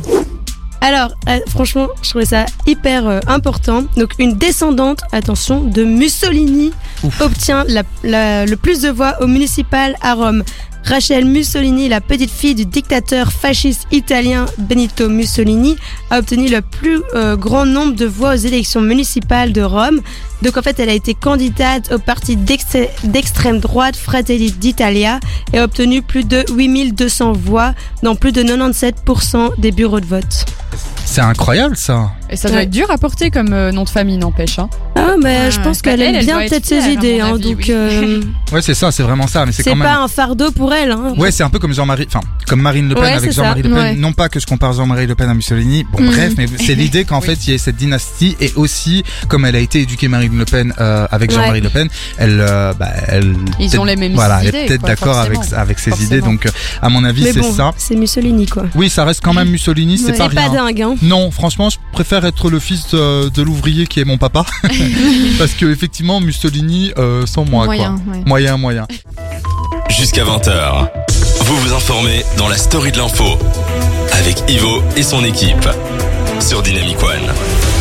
Alors, euh, franchement, je trouvais ça hyper euh, important. Donc, une descendante, attention, de Mussolini Ouf. obtient la- la- le plus de voix au municipal à Rome. Rachel Mussolini, la petite fille du dictateur fasciste italien Benito Mussolini, a obtenu le plus euh, grand nombre de voix aux élections municipales de Rome. Donc en fait, elle a été candidate au parti d'ex- d'extrême droite Fratelli d'Italia et a obtenu plus de 8200 voix dans plus de 97% des bureaux de vote. C'est incroyable ça. Et ça doit Ouais. être dur à porter comme euh, nom de famille, n'empêche. Hein. Ah, mais Ouais, je pense bah, qu'elle elle, aime elle bien peut-être ses idées, hein, avis, donc oui. euh, Ouais, c'est ça, c'est vraiment ça. Mais c'est c'est quand même. pas un fardeau pour elle. Hein. Ouais, c'est un peu comme Jean-Marie, enfin, comme Marine Le Pen Ouais, avec Jean-Marie. Le Pen. Ouais. Non pas que je compare Jean-Marie Le Pen à Mussolini. Bon, Mhm. bref, mais c'est l'idée qu'en fait, il y ait cette dynastie et aussi, comme elle a été éduquée Marine Le Pen euh, avec Ouais. Jean-Marie Le Pen, elle, euh, bah, elle. Ils ont les mêmes Voilà, elle idées, est peut-être d'accord avec ses idées. Donc, à mon avis, c'est ça. c'est Mussolini quoi. Oui, ça reste quand même Mussolini, c'est pas dingue, hein. Non, franchement, je préfère être le fils de, de l'ouvrier qui est mon papa, parce que effectivement, Mussolini, euh, sans moi, Moyen, quoi. ouais. Moyen, moyen. Jusqu'à 20h, vous vous informez dans la story de l'info avec Ivo et son équipe sur Dynamic One.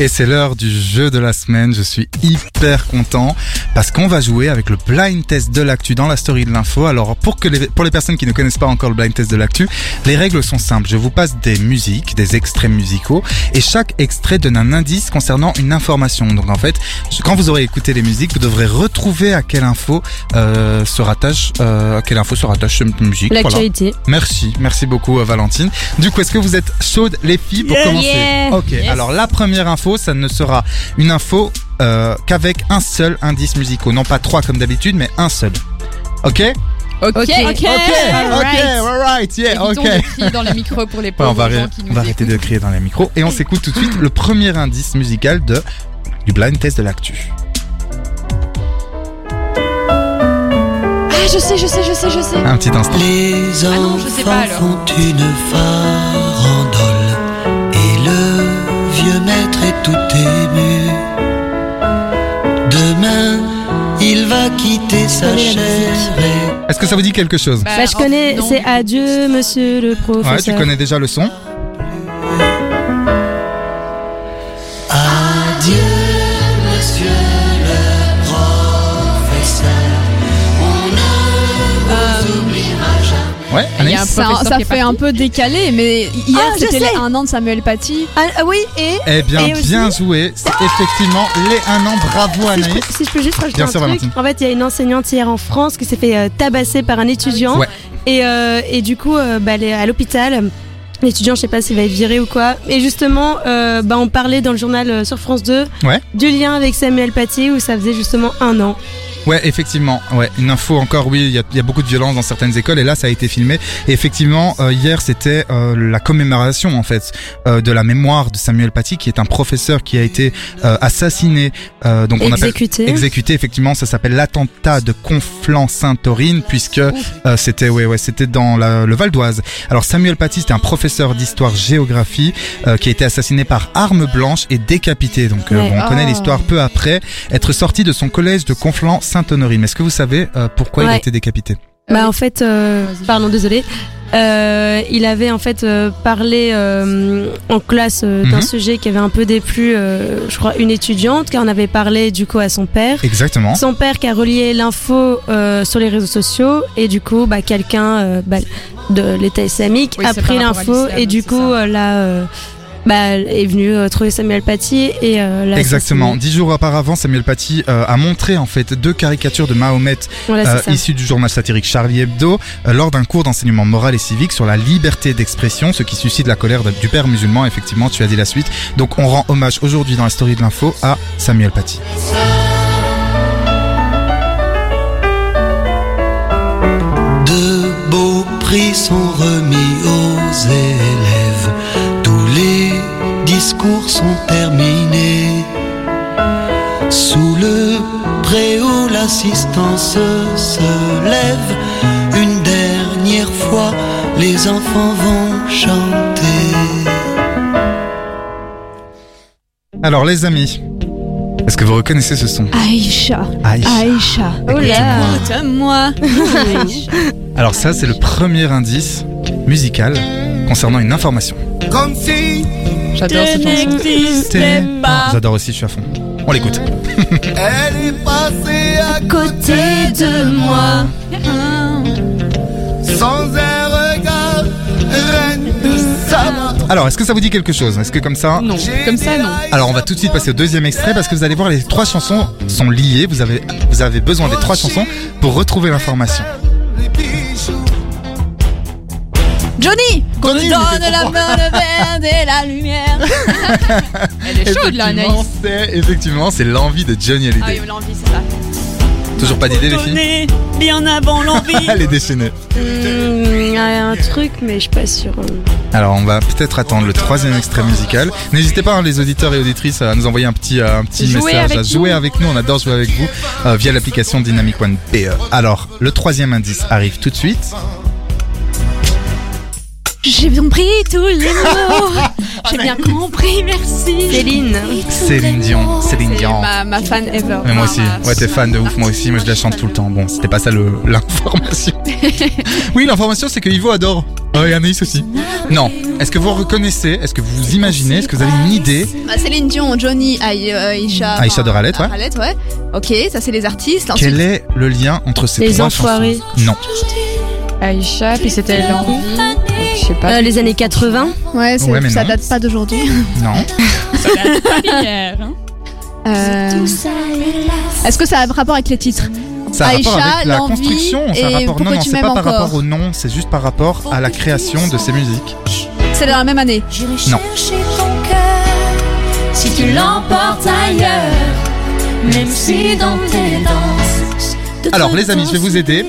Et c'est l'heure du jeu de la semaine. Je suis hyper content parce qu'on va jouer avec le blind test de l'actu dans la story de l'info. Alors pour que les, pour les personnes qui ne connaissent pas encore le blind test de l'actu, les règles sont simples. Je vous passe des musiques, des extraits musicaux et chaque extrait donne un indice concernant une information. Donc en fait, quand vous aurez écouté les musiques, vous devrez retrouver à quelle info euh, se rattache euh, à quelle info se rattache cette musique. Voilà. L'actualité. Merci, merci beaucoup euh, Valentine. Du coup, est-ce que vous êtes chaudes les filles pour Yeah. commencer? Yeah. Ok, alors la première info, ça ne sera une info euh, qu'avec un seul indice musical, non pas trois comme d'habitude, mais un seul. Ok? Ok. Ok. Ok, ok, alright, yeah, Évitons ok. crier dans les micros pour les Ouais, on va, gens arrêter- on va de crier dans les micros et on s'écoute tout de suite le premier indice musical de du blind test de l'actu. Ah, je sais, je sais, je sais, je sais. Un petit instant. Les Ah non, je sais pas, enfants alors. font une farandole et le vieux maître tout ému. Demain, il va quitter sa et Est-ce que ça vous dit quelque chose? Bah, je connais, c'est adieu, monsieur le professeur. Ouais, tu connais déjà le son. Jamais. Ouais, Il y a un Anaïs Ça, fait un peu décalé, mais hier Ah, c'était. 1 an de Samuel Paty. Ah, ah oui, et Eh bien, Et aussi- bien joué. C'est effectivement les un an. Bravo si je, Anaïs. peux, si je peux juste rajouter Bien un sûr, truc. Valentine. En fait, il y a une enseignante hier en France qui s'est fait euh, tabasser par un étudiant. Ouais. Et, euh, et du coup, euh, bah, elle est à l'hôpital. L'étudiant, je sais pas s'il va être viré ou quoi. Et justement, euh, bah, on parlait dans le journal euh, sur France 2 Ouais. du lien avec Samuel Paty où ça faisait justement un an. Ouais, effectivement. Ouais, une info encore. Oui, il y a, y a beaucoup de violence dans certaines écoles et là, ça a été filmé. Et effectivement, euh, hier, c'était euh, la commémoration en fait euh, de la mémoire de Samuel Paty, qui est un professeur qui a été euh, assassiné. euh, donc on appelle Exécuté. exécuté. Effectivement, ça s'appelle l'attentat de Conflans-Sainte-Taurine, puisque euh, c'était ouais ouais c'était dans la- le Val d'Oise. Alors Samuel Paty, c'était un professeur d'histoire-géographie euh, qui a été assassiné par arme blanche et décapité. Donc euh, Ouais. on connaît Oh. l'histoire peu après être sorti de son collège de Conflans-Sainte-Honorine. Mais est-ce que vous savez euh, pourquoi il a été décapité Bah en fait, euh, pardon, désolé. Euh, il avait en fait euh, parlé euh, en classe euh, d'un Mhm. sujet qui avait un peu déplu, euh, je crois, une étudiante, qui en avait parlé du coup à son père. Exactement. Son père qui a relié l'info euh, sur les réseaux sociaux et du coup, bah, quelqu'un euh, bah, de l'État islamique Oui, a pris l'info et du coup, là, euh, bah, est venu euh, trouver Samuel Paty et euh, l'a Exactement. Dix jours auparavant, Samuel Paty euh, a montré en fait deux caricatures de Mahomet Voilà, euh, c'est ça. issu du journal satirique Charlie Hebdo euh, lors d'un cours d'enseignement moral et civique sur la liberté d'expression, ce qui suscite la colère de- du père musulman. Effectivement, tu as dit la suite. Donc, on rend hommage aujourd'hui dans la story de l'info à Samuel Paty. De beaux prix sont remis aux discours sont terminés. Sous le préau, l'assistance se lève. Une dernière fois, les enfants vont chanter. Alors, les amis, est-ce que vous reconnaissez ce son Aïcha, Aïcha. Aïcha, Oh là. écoute-moi. Alors ça, c'est le premier indice musical concernant une information. Comme si J'adore cette chanson. J'adore aussi, je suis à fond. On l'écoute. elle est passée à Côté de moi. sans un regard, reine de sa Alors, est-ce que ça vous dit quelque chose? Est-ce que comme ça Non, comme ça, non. Alors, on va tout de suite passer au deuxième extrait parce que vous allez voir, les trois chansons sont liées. Vous avez, vous avez besoin des trois chansons pour retrouver l'information. Johnny, qu'on nous donne la main, le vert et la lumière. Elle est chaude là, Anaïs. effectivement, c'est l'envie de Johnny Ah Hallyday. oui, l'envie, c'est ça. Toujours pas d'idée, les filles bien avant l'envie. Elle est déchaînée. Il y a un truc, mais je suis pas sûre. Alors, on va peut-être attendre le troisième extrait musical. N'hésitez pas, hein, les auditeurs et auditrices, à nous envoyer un petit, euh, un petit message, à jouer nous. avec nous. On adore jouer avec vous euh, via l'application Dynamic One BE. Alors, le troisième indice arrive tout de suite. J'ai compris tous les mots. J'ai bien compris, merci. Céline. Céline Dion, Céline Dion. ma, ma fan ever. Mais moi aussi, ouais t'es fan de ouf, moi aussi, moi je la chante tout le temps. Bon, c'était pas ça le- l'information. oui, l'information c'est que Ivo adore. Oh, et Anaïs aussi. Non, est-ce que vous reconnaissez, est-ce que vous imaginez, est-ce que vous avez une idée? Bah, Céline Dion, Johnny, Aï- euh, Aïcha. Aïcha enfin, de Ralette, ouais. Ralette, ouais. Ok, ça c'est les artistes. Ensuite, Quel est le lien entre ces Les trois Enfoirés. chansons? Non. Aïcha, puis c'était l'envie. Donc Je sais pas. Euh, les années 80. Ouais, c'est- Ouais, mais ça non. date pas d'aujourd'hui. Non. Hier, hein. Euh, Est-ce que ça a un rapport avec les titres Ça a Aïcha, rapport avec la l'envie construction, ça a et rapport. Non, pourquoi non, tu c'est pas m'aimes par encore rapport au nom, c'est juste par rapport à la création de ces musiques. C'est dans la même année. Non. Si tu l'emportes ailleurs, même si dans tes danses. Alors, les amis, je vais vous aider.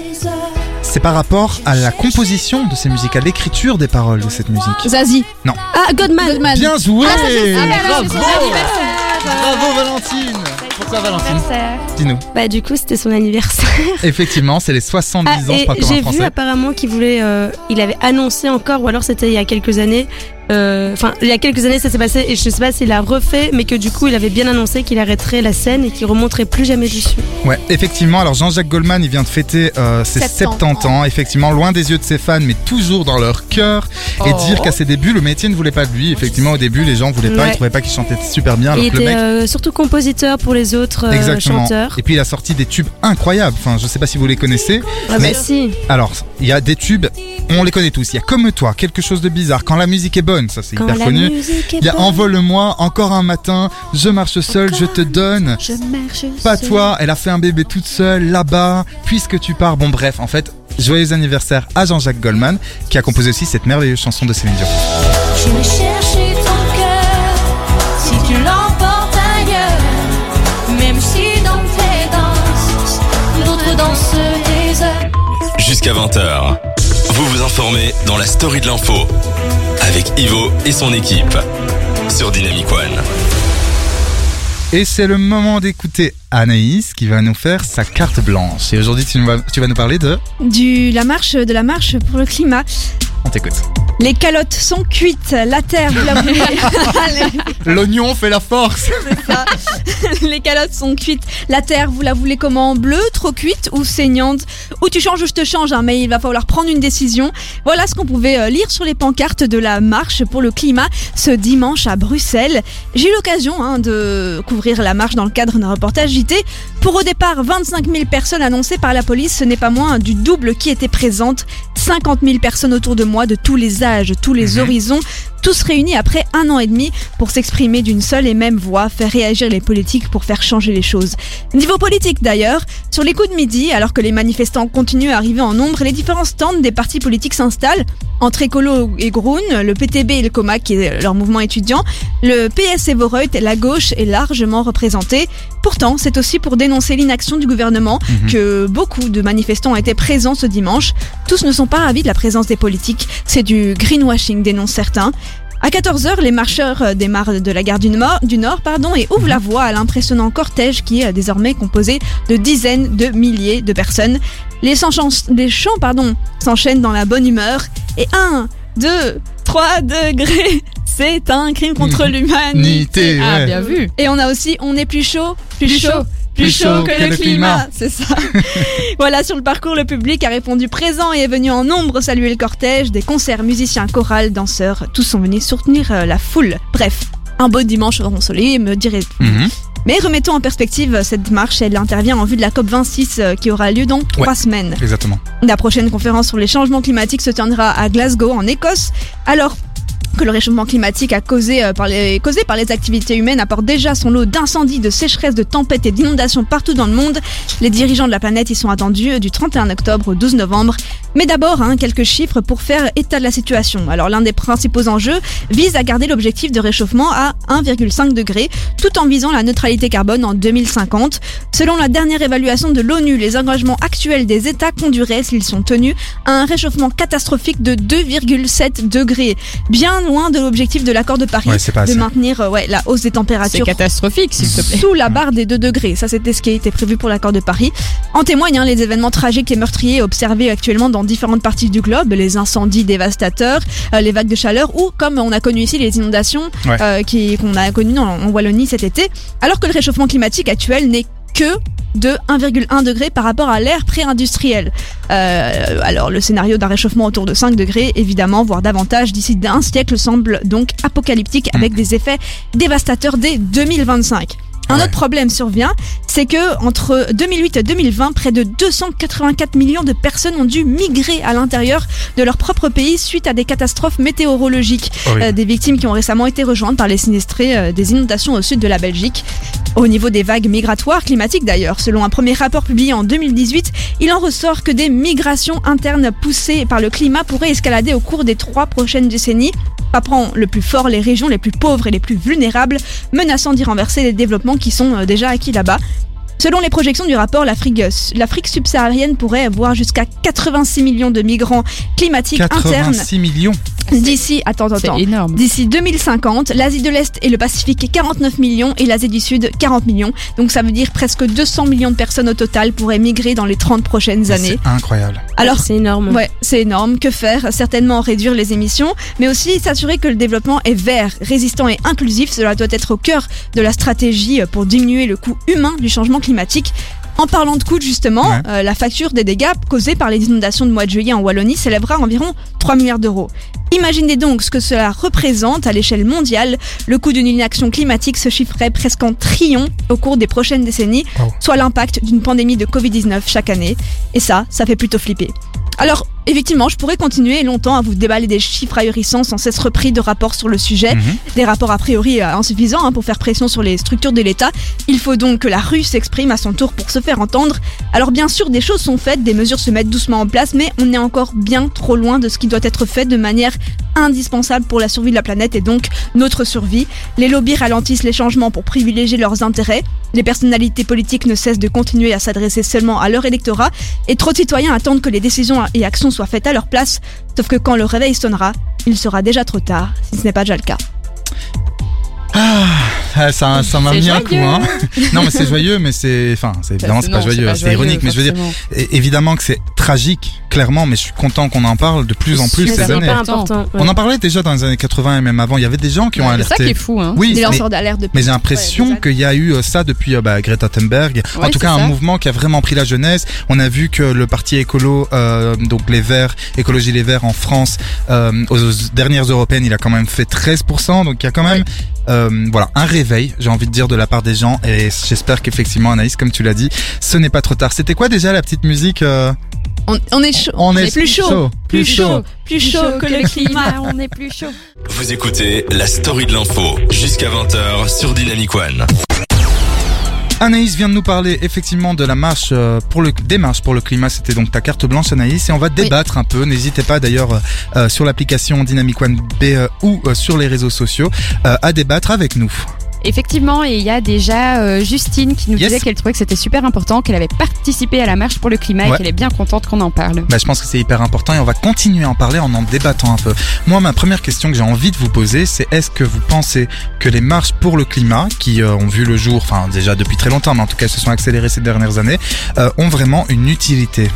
C'est par rapport à la composition de ces musiques, à l'écriture des paroles de cette musique. Zazie. Ah, Godman. Goldman. Bien joué Ah, ça, Bravo anniversaire. Bravo Valentine Pourquoi Valentine Dis-nous. Bah, du coup, c'était son anniversaire. Effectivement, c'est les 70 Ah, ans, j'ai vu apparemment qu'il voulait, euh, il avait annoncé encore, ou alors c'était il y a quelques années. Euh, Enfin, il y a quelques années, ça s'est passé, et je sais pas s'il a refait, mais que du coup, il avait bien annoncé qu'il arrêterait la scène et qu'il remonterait plus jamais dessus. Ouais, effectivement. Alors Jean-Jacques Goldman, il vient de fêter euh, ses 70 70 ans. Effectivement, loin des yeux de ses fans, mais toujours dans leur cœur. Et Oh. dire qu'à ses débuts, le métier ne voulait pas de lui. Effectivement, au début, les gens voulaient pas, Ouais. ils trouvaient pas qu'il chantait super bien. Alors il que le était mec, euh, surtout compositeur pour les autres euh, exactement. chanteurs. Et puis il a sorti des tubes incroyables. Enfin, je sais pas si vous les connaissez. Ah, mais- bah, si. Alors, il y a des tubes, on les connaît tous. Il y a comme toi, quelque chose de bizarre. Quand la musique est bonne, ça c'est hyper la connu. Il y a Envole-moi, encore un matin, je marche seul, je te donne. je marche Pas seule. toi, elle a fait un bébé toute seule là-bas, puisque tu pars. Bon, bref, en fait, joyeux anniversaire à Jean-Jacques Goldman, qui a composé aussi cette merveilleuse chanson de Céline Dion. J'irai chercher ton cœur si tu l'emportes ailleurs, même si dans tes danses, d'autres dansent des heures. Jusqu'à 20h. Vous vous informez dans la story de l'info avec Ivo et son équipe sur Dynamic One. Et c'est le moment d'écouter Anaïs qui va nous faire sa carte blanche. Et aujourd'hui, tu, tu vas nous parler de... Du, la marche, de la marche pour le climat. On t'écoute. Les calottes sont cuites. La terre, vous la voulez. L'oignon fait la force ça. Les calottes sont cuites. La terre, vous la voulez comment? Bleue, trop cuite ou saignante? Ou tu changes ou je te change, hein, mais il va falloir prendre une décision. Voilà ce qu'on pouvait euh, lire sur les pancartes de la marche pour le climat ce dimanche à Bruxelles. J'ai eu l'occasion hein, de couvrir la marche dans le cadre d'un reportage JT. Pour au départ 25 000 personnes annoncées par la police, ce n'est pas moins du double qui était présente. 50 000 personnes autour de moi de tous les âges, tous les Mhm. horizons, tous réunis après un an et demi pour s'exprimer d'une seule et même voix, faire réagir les politiques pour faire changer les choses. Niveau politique d'ailleurs, sur les coups de midi, alors que les manifestants continuent à arriver en nombre, les différents stands des partis politiques s'installent. Entre Écolo et Groen, le PTB et le COMAC, qui est leur mouvement étudiant, le PS et Voreut, la gauche est largement représentée. Pourtant, c'est aussi pour dénoncer l'inaction du gouvernement Mhm. que beaucoup de manifestants ont été présents ce dimanche. Tous ne sont pas ravis de la présence des politiques. C'est du greenwashing, dénoncent certains. À 14h, les marcheurs euh, démarrent de la gare du Nord, du Nord pardon, et ouvrent la voie à l'impressionnant cortège qui est désormais composé de dizaines de milliers de personnes. Les, les chants pardon, s'enchaînent dans la bonne humeur. Et 1, 2, 3 degrés, c'est un crime contre l'humanité. Nité, Ah, bien vu. Et on a aussi On est plus chaud, plus, Plus chaud, chaud, plus chaud que, le climat. C'est ça. voilà, sur le parcours, le public a répondu présent et est venu en nombre saluer le cortège. Des concerts, musiciens, chorales, danseurs, tous sont venus soutenir euh, la foule. Bref, un beau dimanche ensoleillé, me dirait. Mhm. Mais remettons en perspective cette marche, elle intervient en vue de la COP26 euh, qui aura lieu dans trois semaines. Exactement. La prochaine conférence sur les changements climatiques se tiendra à Glasgow, en Écosse. Alors que le réchauffement climatique a causé, euh, par les, causé par les activités humaines apporte déjà son lot d'incendies, de sécheresses, de tempêtes et d'inondations partout dans le monde, les dirigeants de la planète y sont attendus euh, du 31 octobre au 12 novembre. Mais d'abord, hein, quelques chiffres pour faire état de la situation. Alors l'un des principaux enjeux vise à garder l'objectif de réchauffement à 1,5 degré, tout en visant la neutralité carbone en 2050. Selon la dernière évaluation de l'ONU, les engagements actuels des États conduiraient, s'ils sont tenus, à un réchauffement catastrophique de 2,7 degrés. Bien bien loin de l'objectif de l'accord de Paris Ouais, c'est pas de assez. maintenir euh, ouais, la hausse des températures catastrophique, s'il te plaît. sous la barre des 2 degrés. Ça, c'était ce qui a été prévu pour l'accord de Paris. En témoignent hein, les événements tragiques et meurtriers observés actuellement dans différentes parties du globe, les incendies dévastateurs, euh, les vagues de chaleur ou, comme on a connu ici, les inondations Ouais. euh, qui- qu'on a connues en, en Wallonie cet été. Alors que le réchauffement climatique actuel n'est que de 1,1 degré par rapport à l'ère pré-industrielle. Euh, alors le scénario d'un réchauffement autour de 5 degrés, évidemment, voire davantage d'ici d'un siècle semble donc apocalyptique avec des effets dévastateurs dès 2025. Un Ouais. autre problème survient, c'est que entre 2008 et 2020, près de 284 millions de personnes ont dû migrer à l'intérieur de leur propre pays suite à des catastrophes météorologiques. Horrible. Euh, des victimes qui ont récemment été rejointes par les sinistrés euh, des inondations au sud de la Belgique. Au niveau des vagues migratoires climatiques d'ailleurs, selon un premier rapport publié en 2018, il en ressort que des migrations internes poussées par le climat pourraient escalader au cours des trois prochaines décennies, frappant le plus fort les régions les plus pauvres et les plus vulnérables, menaçant d'y renverser les développements qui sont euh, déjà acquis là-bas. Selon les projections du rapport, l'Afrique l'Afrique subsaharienne pourrait avoir jusqu'à 86 millions de migrants climatiques internes 86 millions. attends, attends. D'ici 2050, l'Asie de l'Est et le Pacifique 49 millions et l'Asie du Sud 40 millions. Donc ça veut dire presque 200 millions de personnes au total pourraient migrer dans les 30 prochaines années. C'est incroyable. Alors c'est énorme. Ouais, c'est énorme. Que faire? Certainement réduire les émissions, mais aussi s'assurer que le développement est vert, résistant et inclusif. Cela doit être au cœur de la stratégie pour diminuer le coût humain du changement climatique. En parlant de coût, justement, Ouais. euh, la facture des dégâts causés par les inondations de mois de juillet en Wallonie s'élèvera à environ 3 milliards d'euros. Imaginez donc ce que cela représente à l'échelle mondiale. Le coût d'une inaction climatique se chiffrerait presque en trillions au cours des prochaines décennies, soit l'impact d'une pandémie de Covid-19 chaque année. Et ça, ça fait plutôt flipper. Alors, effectivement, je pourrais continuer longtemps à vous déballer des chiffres ahurissants sans cesse repris de rapports sur le sujet, Mhm. des rapports a priori euh, insuffisants hein, pour faire pression sur les structures de l'État. Il faut donc que la rue s'exprime à son tour pour se faire entendre. Alors bien sûr, des choses sont faites, des mesures se mettent doucement en place, mais on est encore bien trop loin de ce qui doit être fait de manière indispensable pour la survie de la planète et donc notre survie. Les lobbies ralentissent les changements pour privilégier leurs intérêts. Les personnalités politiques ne cessent de continuer à s'adresser seulement à leur électorat et trop de citoyens attendent que les décisions et actions soient faites à leur place. Sauf que quand le réveil sonnera, il sera déjà trop tard, si ce n'est pas déjà le cas. Ah, ça, ça m'a mis un coup, joyeux. hein. Non, mais c'est joyeux, mais c'est, enfin, c'est évidemment, c'est pas joyeux, c'est ironique, mais je veux dire, évidemment que c'est tragique, clairement, mais je suis content qu'on en parle de plus en plus Mais ces années. important. ouais. On en parlait déjà dans les années 80 et même avant. Il y avait des gens qui ont Ouais, C'est ça qui alerté. est fou, hein. Oui, Des lanceurs d'alerte depuis. mais j'ai l'impression Ouais, qu'il y a eu euh, ça depuis euh, bah, Greta Thunberg. en Ouais, tout cas, un mouvement qui a vraiment pris la jeunesse. On a vu que le parti écolo, euh, donc les Verts, écologie les Verts en France, euh, aux, aux dernières européennes, il a quand même fait 13%. Donc il y a quand même, euh, voilà, un réveil, j'ai envie de dire, de la part des gens. Et j'espère qu'effectivement, Anaïs, comme tu l'as dit, ce n'est pas trop tard. C'était quoi déjà la petite musique euh, On, on est chaud. On est plus chaud. plus chaud. Plus chaud que le climat. on est plus chaud. Vous écoutez la story de l'info jusqu'à 20h sur Dynamic One. Anaïs vient de nous parler effectivement de la marche euh, pour le des marches pour le climat. C'était donc ta carte blanche, Anaïs, et on va débattre un peu. N'hésitez pas d'ailleurs euh, euh, sur l'application Dynamic One B euh, ou euh, sur les réseaux sociaux euh, à débattre avec nous. Effectivement, et il y a déjà euh, Justine qui nous Yes. disait qu'elle trouvait que c'était super important, qu'elle avait participé à la marche pour le climat Ouais. et qu'elle est bien contente qu'on en parle. Bah, je pense que c'est hyper important et on va continuer à en parler en en débattant un peu. Moi, ma première question que j'ai envie de vous poser, c'est est-ce que vous pensez que les marches pour le climat, qui euh, ont vu le jour, enfin déjà depuis très longtemps, mais en tout cas se sont accélérées ces dernières années, euh, ont vraiment une utilité?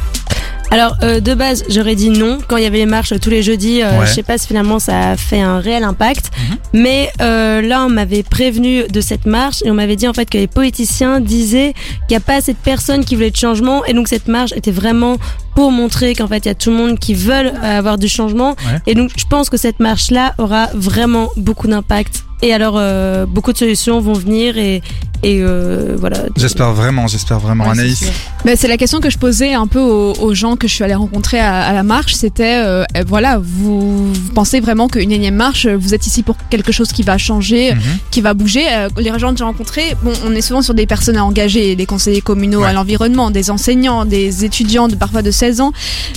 Alors euh, de base, j'aurais dit non quand il y avait les marches tous les jeudis. euh, Ouais. Je sais pas si finalement ça a fait un réel impact, Mhm. mais euh, là on m'avait prévenu de cette marche et on m'avait dit en fait que les politiciens disaient qu'il n'y a pas assez de personnes qui voulaient de changement et donc cette marche était vraiment pour montrer qu'en fait il y a tout le monde qui veulent euh, avoir du changement Ouais. et donc je pense que cette marche là aura vraiment beaucoup d'impact et alors euh, beaucoup de solutions vont venir et et euh, voilà. J'espère vraiment, j'espère vraiment, Ouais, c'est Anaïs. Ben, c'est la question que je posais un peu aux, aux gens que je suis allée rencontrer à, à la marche. C'était, euh, euh, voilà, vous, vous pensez vraiment qu'une énième marche, vous êtes ici pour quelque chose qui va changer, Mhm. qui va bouger. Euh, les gens que j'ai rencontrés, bon, on est souvent sur des personnes engagées, des conseillers communaux Ouais. à l'environnement, des enseignants, des étudiants de parfois de 16 ans.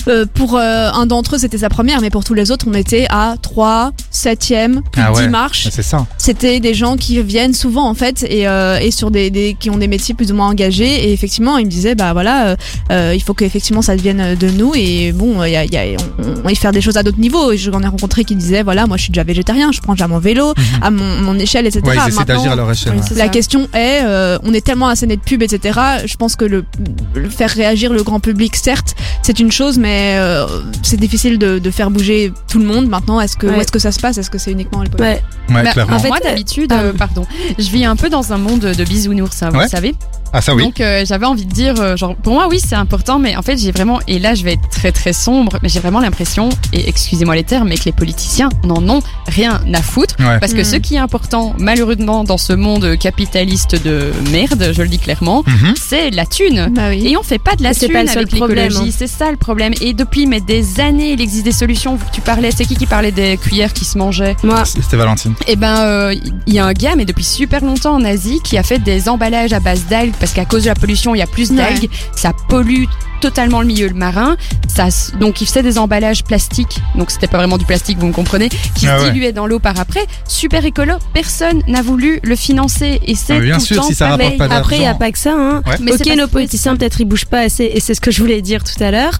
Euh, pour euh, un d'entre eux, c'était sa première, mais pour tous les autres, on était à 3, 7e, plus Ah de 10 ouais. marches. C'est ça. C'était des gens qui viennent souvent en fait et, euh, et sur des, des qui ont des métiers plus ou moins engagés et effectivement, il me disait bah voilà, euh, euh, il faut que effectivement ça devienne de nous et bon, il y a, il y a- on, on va y faire des choses à d'autres niveaux. Et j'en ai rencontré qui disaient voilà, moi je suis déjà végétarien, je prends déjà mon vélo à mon, mon échelle, etc. Mhm. Ouais, ils d'agir à leur échelle. Ouais. la ça. question est, euh, on est tellement asséné de pub, etc. Je pense que le, le faire réagir le grand public, certes, c'est une chose, mais euh, c'est difficile de, de faire bouger tout le monde. Maintenant, est-ce que Ouais. où est-ce que ça se passe? Est-ce que c'est uniquement le Ouais. Ouais, Bah, clairement. en fait, moi euh, d'habitude, ah. euh, pardon, je vis un peu dans un monde de bisounours, hein, vous Ouais. le savez. Ah ça oui. Donc euh, j'avais envie de dire, euh, genre pour moi oui c'est important, mais en fait j'ai vraiment, et là je vais être très très sombre, mais j'ai vraiment l'impression, et excusez-moi les termes, mais que les politiciens n'en ont rien à foutre, Ouais. parce que Mm. ce qui est important malheureusement dans ce monde capitaliste de merde, je le dis clairement, Mhm. c'est la thune. Bah oui. Et on fait pas de la thune pas le seul avec problème, l'écologie, hein. c'est ça le problème. Et depuis mais des années, il existe des solutions. Tu parlais, c'est qui qui parlait des cuillères qui se mangeaient? Moi, C'était Valentine. Eh ben, euh, il y a un gars, mais depuis super longtemps en Asie, qui a fait des emballages à base d'algues, parce qu'à cause de la pollution, il y a plus Ouais. d'algues, ça pollue totalement le milieu marin. Ça, donc, il faisait des emballages plastiques, donc c'était pas vraiment du plastique, vous me comprenez, qui Ah se ouais. diluaient dans l'eau par après. Super écolo, personne n'a voulu le financer, et c'est Ah, bien tout sûr, le temps si ça pareil. rapporte pas après, il n'y a pas que ça. Hein. Ouais. Mais ok, nos politiciens, peut-être, ils bougent pas assez, et c'est ce que je voulais dire tout à l'heure.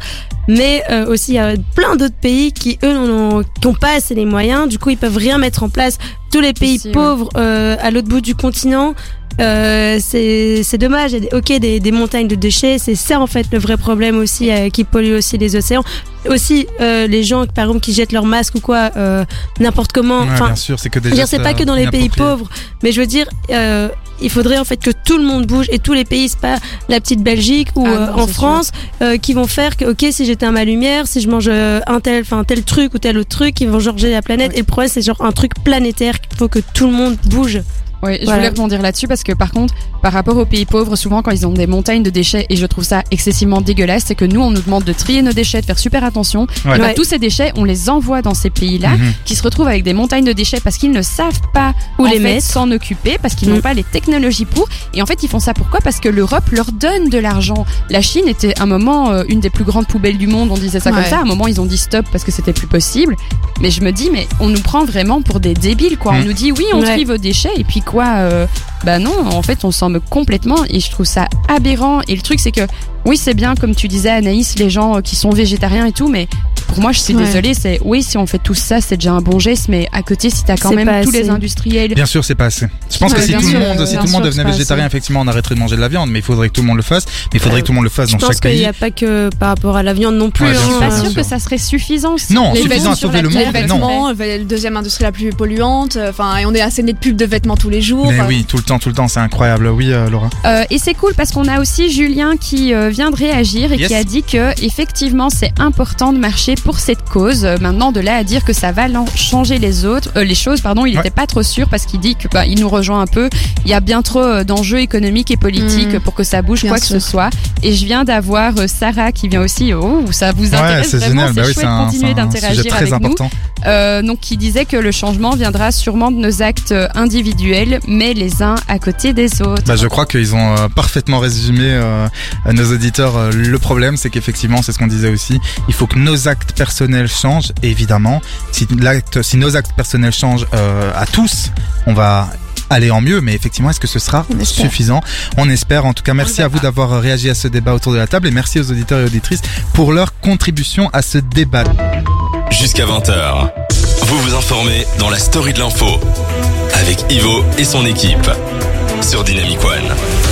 Mais euh, aussi, il y a plein d'autres pays qui, eux, n'ont pas assez les moyens. Du coup, ils peuvent rien mettre en place. Tous les pays ouais. pauvres euh, à l'autre bout du continent, euh, c'est c'est dommage. Il ok, des, des montagnes de déchets. C'est ça, en fait, le vrai problème aussi euh, qui pollue aussi les océans. Aussi, euh, les gens, par exemple, qui jettent leurs masques ou quoi, euh, n'importe comment. Ouais, Enfin, bien sûr, c'est que des je veux dire, gestes, c'est pas que dans les pays pauvres, mais je veux dire, euh, il faudrait en fait que tout le monde bouge et tous les pays, c'est pas la petite Belgique ou Ah euh, non, en France, euh, qui vont faire que, ok, si j'éteins ma lumière, si je mange un tel, enfin tel truc ou tel autre truc, ils vont changer la planète. Et le problème, c'est genre un truc planétaire qu'il faut que tout le monde bouge. Oui, je Voilà. voulais rebondir là-dessus parce que par contre, par rapport aux pays pauvres, souvent quand ils ont des montagnes de déchets, et je trouve ça excessivement dégueulasse, c'est que nous on nous demande de trier nos déchets, de faire super attention. Ouais. Et bah, Ouais. tous ces déchets, on les envoie dans ces pays-là, Mhm. qui se retrouvent avec des montagnes de déchets parce qu'ils ne savent pas Où en les fait, mettre. s'en occuper, parce qu'ils Mm. n'ont pas les technologies pour. Et en fait, ils font ça pourquoi? Parce que l'Europe leur donne de l'argent. La Chine était un moment euh, une des plus grandes poubelles du monde, on disait ça comme ça. À un moment, ils ont dit stop parce que c'était plus possible. Mais je me dis, mais on nous prend vraiment pour des débiles, quoi. Mm. On nous dit oui, on Ouais. trie vos déchets, et puis quoi euh, Bah non, en fait, on s'en moque complètement, et je trouve ça aberrant. Et le truc, c'est que oui, c'est bien, comme tu disais, Anaïs, les gens euh, qui sont végétariens et tout, mais pour moi, je suis Ouais. désolée, c'est oui, si on fait tout ça, c'est déjà un bon geste, mais à côté, si t'as quand même tous les industriels. Bien sûr, c'est pas assez. Je pense Ouais, que si tout le sûr, monde, euh, si tout le monde devenait végétarien, assez. effectivement, on arrêterait de manger de la viande, mais il faudrait que tout le monde le fasse. Mais il faudrait que tout le monde le fasse Je dans pense chaque qu'il pays. n'y a pas que par rapport à la viande non plus. Ouais, hein. Je suis pas sûre sûr. que ça serait suffisant. Non, Les suffisant à sur sauver le monde, les non. vêtements, la deuxième industrie la plus polluante. Enfin, et on est asséné de pubs de vêtements tous les jours. Mais oui, tout le temps, tout le temps, c'est incroyable. Oui, euh, Laura. Euh, et c'est cool parce qu'on a aussi Julien qui euh, vient de réagir et Yes. qui a dit que effectivement c'est important de marcher pour cette cause. Euh, maintenant de là à dire que ça va changer les autres, euh, les choses, pardon, il Ouais. n'était pas trop sûr parce qu'il dit que bah, il nous rejoint un peu. Il y a bien trop euh, d'enjeux économiques et politiques Mm. pour que ça bouge Bien quoi que ce soit. Et je viens d'avoir Sarah qui vient aussi. Oh, ça vous Ouais, intéresse c'est vraiment génial. Bah oui, chouette c'est un, continuer c'est d'interagir nous. important. Euh, donc qui disait que le changement viendra sûrement de nos actes individuels, mais les uns à côté des autres. Bah, je crois qu'ils ont euh, parfaitement résumé euh, à nos auditeurs. euh, le problème, c'est qu'effectivement, c'est ce qu'on disait aussi. Il faut que nos actes personnels changent. Évidemment, si l'acte, si nos actes personnels changent euh, à tous, on va aller en mieux. Mais effectivement, est-ce que ce sera On suffisant? On espère. En tout cas, merci à vous d'avoir réagi à ce débat autour de la table et merci aux auditeurs et auditrices pour leur contribution à ce débat. Jusqu'à 20h. Vous vous informez dans la story de l'info. Avec Ivo et son équipe. Sur Dynamic One.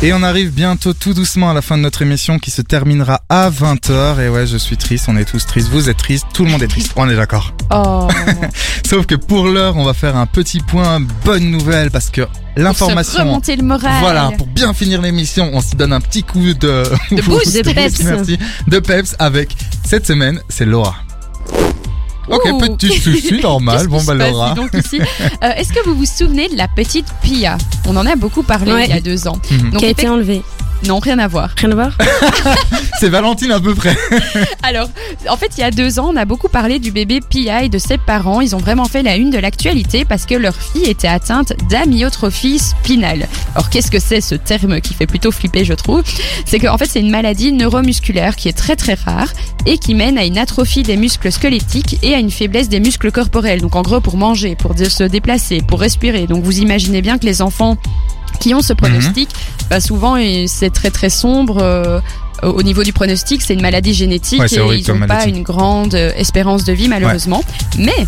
Et on arrive bientôt tout doucement à la fin de notre émission qui se terminera à 20h. Et ouais, je suis triste, on est tous tristes, vous êtes tristes, tout le monde est triste, on est d'accord. Oh. Sauf que pour l'heure, on va faire un petit point bonne nouvelle parce que l'information... remonter le moral. Voilà, pour bien finir l'émission, on se donne un petit coup de... De boost. De peps. Merci. De peps avec, cette semaine, c'est Laura. Ok, Ouh. petit souci, normal. Bon, bah Laura. Euh, Est-ce que vous vous souvenez de la petite Pia? On en a beaucoup parlé Ouais. il y a deux ans. Mhm. Donc, Qui a été effect- enlevé. Non, rien à voir. Rien à voir C'est Valentine à peu près. Alors, en fait, il y a deux ans, on a beaucoup parlé du bébé Pia et de ses parents. Ils ont vraiment fait la une de l'actualité parce que leur fille était atteinte d'amyotrophie spinale. Alors, qu'est-ce que c'est ce terme qui fait plutôt flipper, je trouve? C'est qu'en fait, c'est une maladie neuromusculaire qui est très très rare et qui mène à une atrophie des muscles squelettiques et à une faiblesse des muscles corporels. Donc, en gros, pour manger, pour se déplacer, pour respirer. Donc, vous imaginez bien que les enfants qui ont ce Mhm. pronostic. Bah, souvent, c'est très très sombre. euh, au niveau du pronostic, c'est une maladie génétique Ouais, et ils n'ont pas maladie. une grande euh, espérance de vie malheureusement. Mais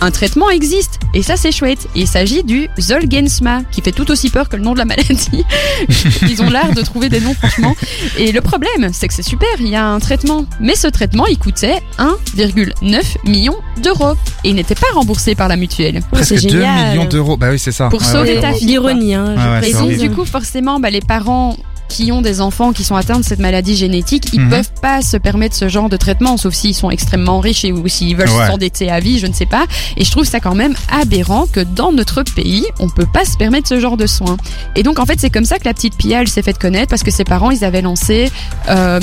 un traitement existe et ça c'est chouette. Et il s'agit du Zolgensma qui fait tout aussi peur que le nom de la maladie. Ils ont l'art de trouver des noms franchement. Et le problème, c'est que c'est super, il y a un traitement. Mais ce traitement, il coûtait 1,9 million d'euros et il n'était pas remboursé par la mutuelle. Presque c'est 2 génial. millions d'euros. Bah oui, c'est ça. Pour Ouais, sauver ouais, ta fille. L'ironie, hein. je Ah ouais, Et donc, du coup, forcément, bah, les parents qui ont des enfants qui sont atteints de cette maladie génétique, ils Mhm. peuvent pas se permettre ce genre de traitement, sauf s'ils sont extrêmement riches et ou s'ils veulent Ouais. s'endetter à vie, je ne sais pas. Et je trouve ça quand même aberrant que dans notre pays, on peut pas se permettre ce genre de soins. Et donc, en fait, c'est comme ça que la petite Pia, elle s'est faite connaître parce que ses parents, ils avaient lancé euh,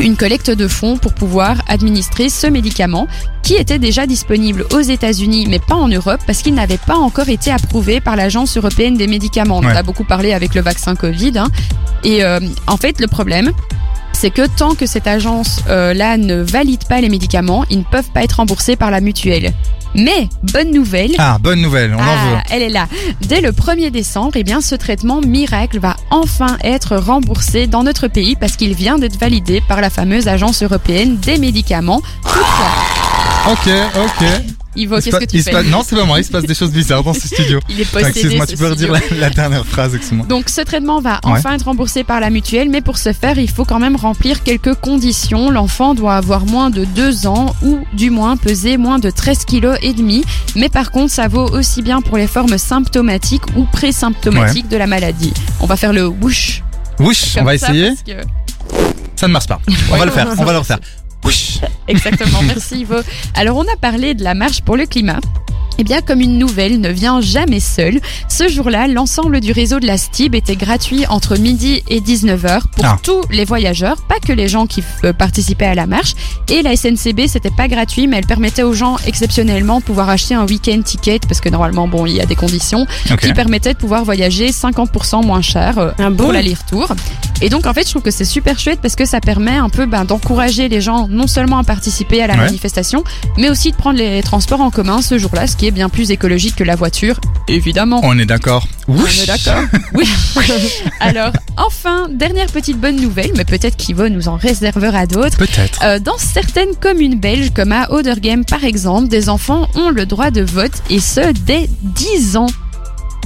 une collecte de fonds pour pouvoir administrer ce médicament qui était déjà disponible aux États-Unis, mais pas en Europe, parce qu'il n'avait pas encore été approuvé par l'Agence européenne des médicaments. On a beaucoup parlé avec le vaccin Covid. hein. Et euh, en fait, le problème, c'est que tant que cette agence-là ne valide pas les médicaments, ils ne peuvent pas être remboursés par la mutuelle. Mais, bonne nouvelle, Ah, bonne nouvelle, on en veut. ah, elle est là. Dès le 1er décembre, eh bien, ce traitement miracle va enfin être remboursé dans notre pays parce qu'il vient d'être validé par la fameuse agence européenne des médicaments. Ok, ok. Ivo, qu'est-ce que tu fais Non, c'est pas moi, il se passe des choses bizarres dans ce studio. Il est possédé. Excuse-moi, tu peux redire la, la dernière phrase, excuse-moi. Donc ce traitement va Ouais. enfin être remboursé par la mutuelle, mais pour ce faire, il faut quand même remplir quelques conditions. L'enfant doit avoir moins de 2 ans ou du moins peser moins de 13 kg et demi. Mais par contre, ça vaut aussi bien pour les formes symptomatiques ou présymptomatiques de la maladie. On va faire le whoosh. Wouch, on va ça, essayer. parce que- Ça ne marche pas. On va le faire, on va le refaire. Exactement, merci Ivo. Alors on a parlé de la marche pour le climat. Eh bien, comme une nouvelle ne vient jamais seule, ce jour-là, l'ensemble du réseau de la STIB était gratuit entre midi et 19h pour Ah. tous les voyageurs, pas que les gens qui euh, participaient à la marche. Et la SNCB, c'était pas gratuit, mais elle permettait aux gens exceptionnellement de pouvoir acheter un week-end ticket, parce que normalement, bon, il y a des conditions, qui permettaient de pouvoir voyager 50% moins cher euh, Un bon? pour l'aller-retour. Et donc en fait, je trouve que c'est super chouette parce que ça permet un peu ben, d'encourager les gens non seulement à participer à la Ouais. manifestation, mais aussi de prendre les transports en commun ce jour-là, ce qui est bien plus écologique que la voiture, évidemment. On est d'accord. On est d'accord Oui. Alors, enfin, dernière petite bonne nouvelle, mais peut-être qu'Ivo nous en réservera d'autres. Peut-être. Euh, dans certaines communes belges, comme à Odergem par exemple, des enfants ont le droit de vote et ce dès 10 ans.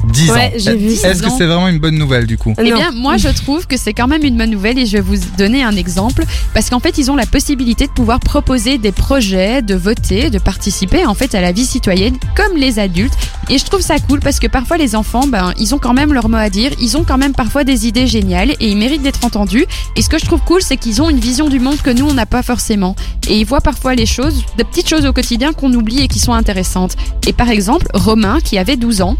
10 Ouais, ans. Est-ce que c'est vraiment une bonne nouvelle du coup Eh bien, moi, je trouve que c'est quand même une bonne nouvelle et je vais vous donner un exemple parce qu'en fait, ils ont la possibilité de pouvoir proposer des projets, de voter, de participer en fait à la vie citoyenne comme les adultes. Et je trouve ça cool parce que parfois les enfants, ben, ils ont quand même leur mot à dire, ils ont quand même parfois des idées géniales et ils méritent d'être entendus. Et ce que je trouve cool, c'est qu'ils ont une vision du monde que nous, on n'a pas forcément. Et ils voient parfois les choses, des petites choses au quotidien qu'on oublie et qui sont intéressantes. Et par exemple, Romain, qui avait 12 ans,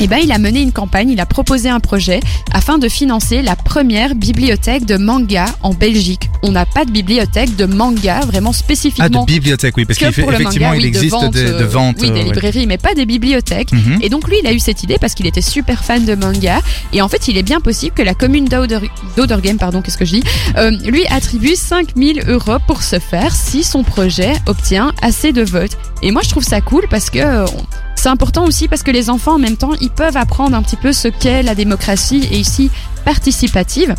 eh ben, il a mené une campagne, il a proposé un projet afin de financer la première bibliothèque de manga en Belgique. On n'a pas de bibliothèque de manga vraiment Ah, de spécifiquement bibliothèque, oui, parce que qu'il pour le effectivement, manga, il oui, existe des, de euh, ventes. oui, des euh, ouais. librairies, mais pas des bibliothèques. Mhm. Et donc lui, il a eu cette idée parce qu'il était super fan de manga. Et en fait, il est bien possible que la commune d'Oder- d'Odergem, pardon, qu'est-ce que je dis, euh, lui attribue 5000 euros pour ce faire si son projet obtient assez de votes. Et moi, je trouve ça cool parce que euh, c'est important aussi parce que les enfants, en même temps, ils peuvent apprendre un petit peu ce qu'est la démocratie et ici participative.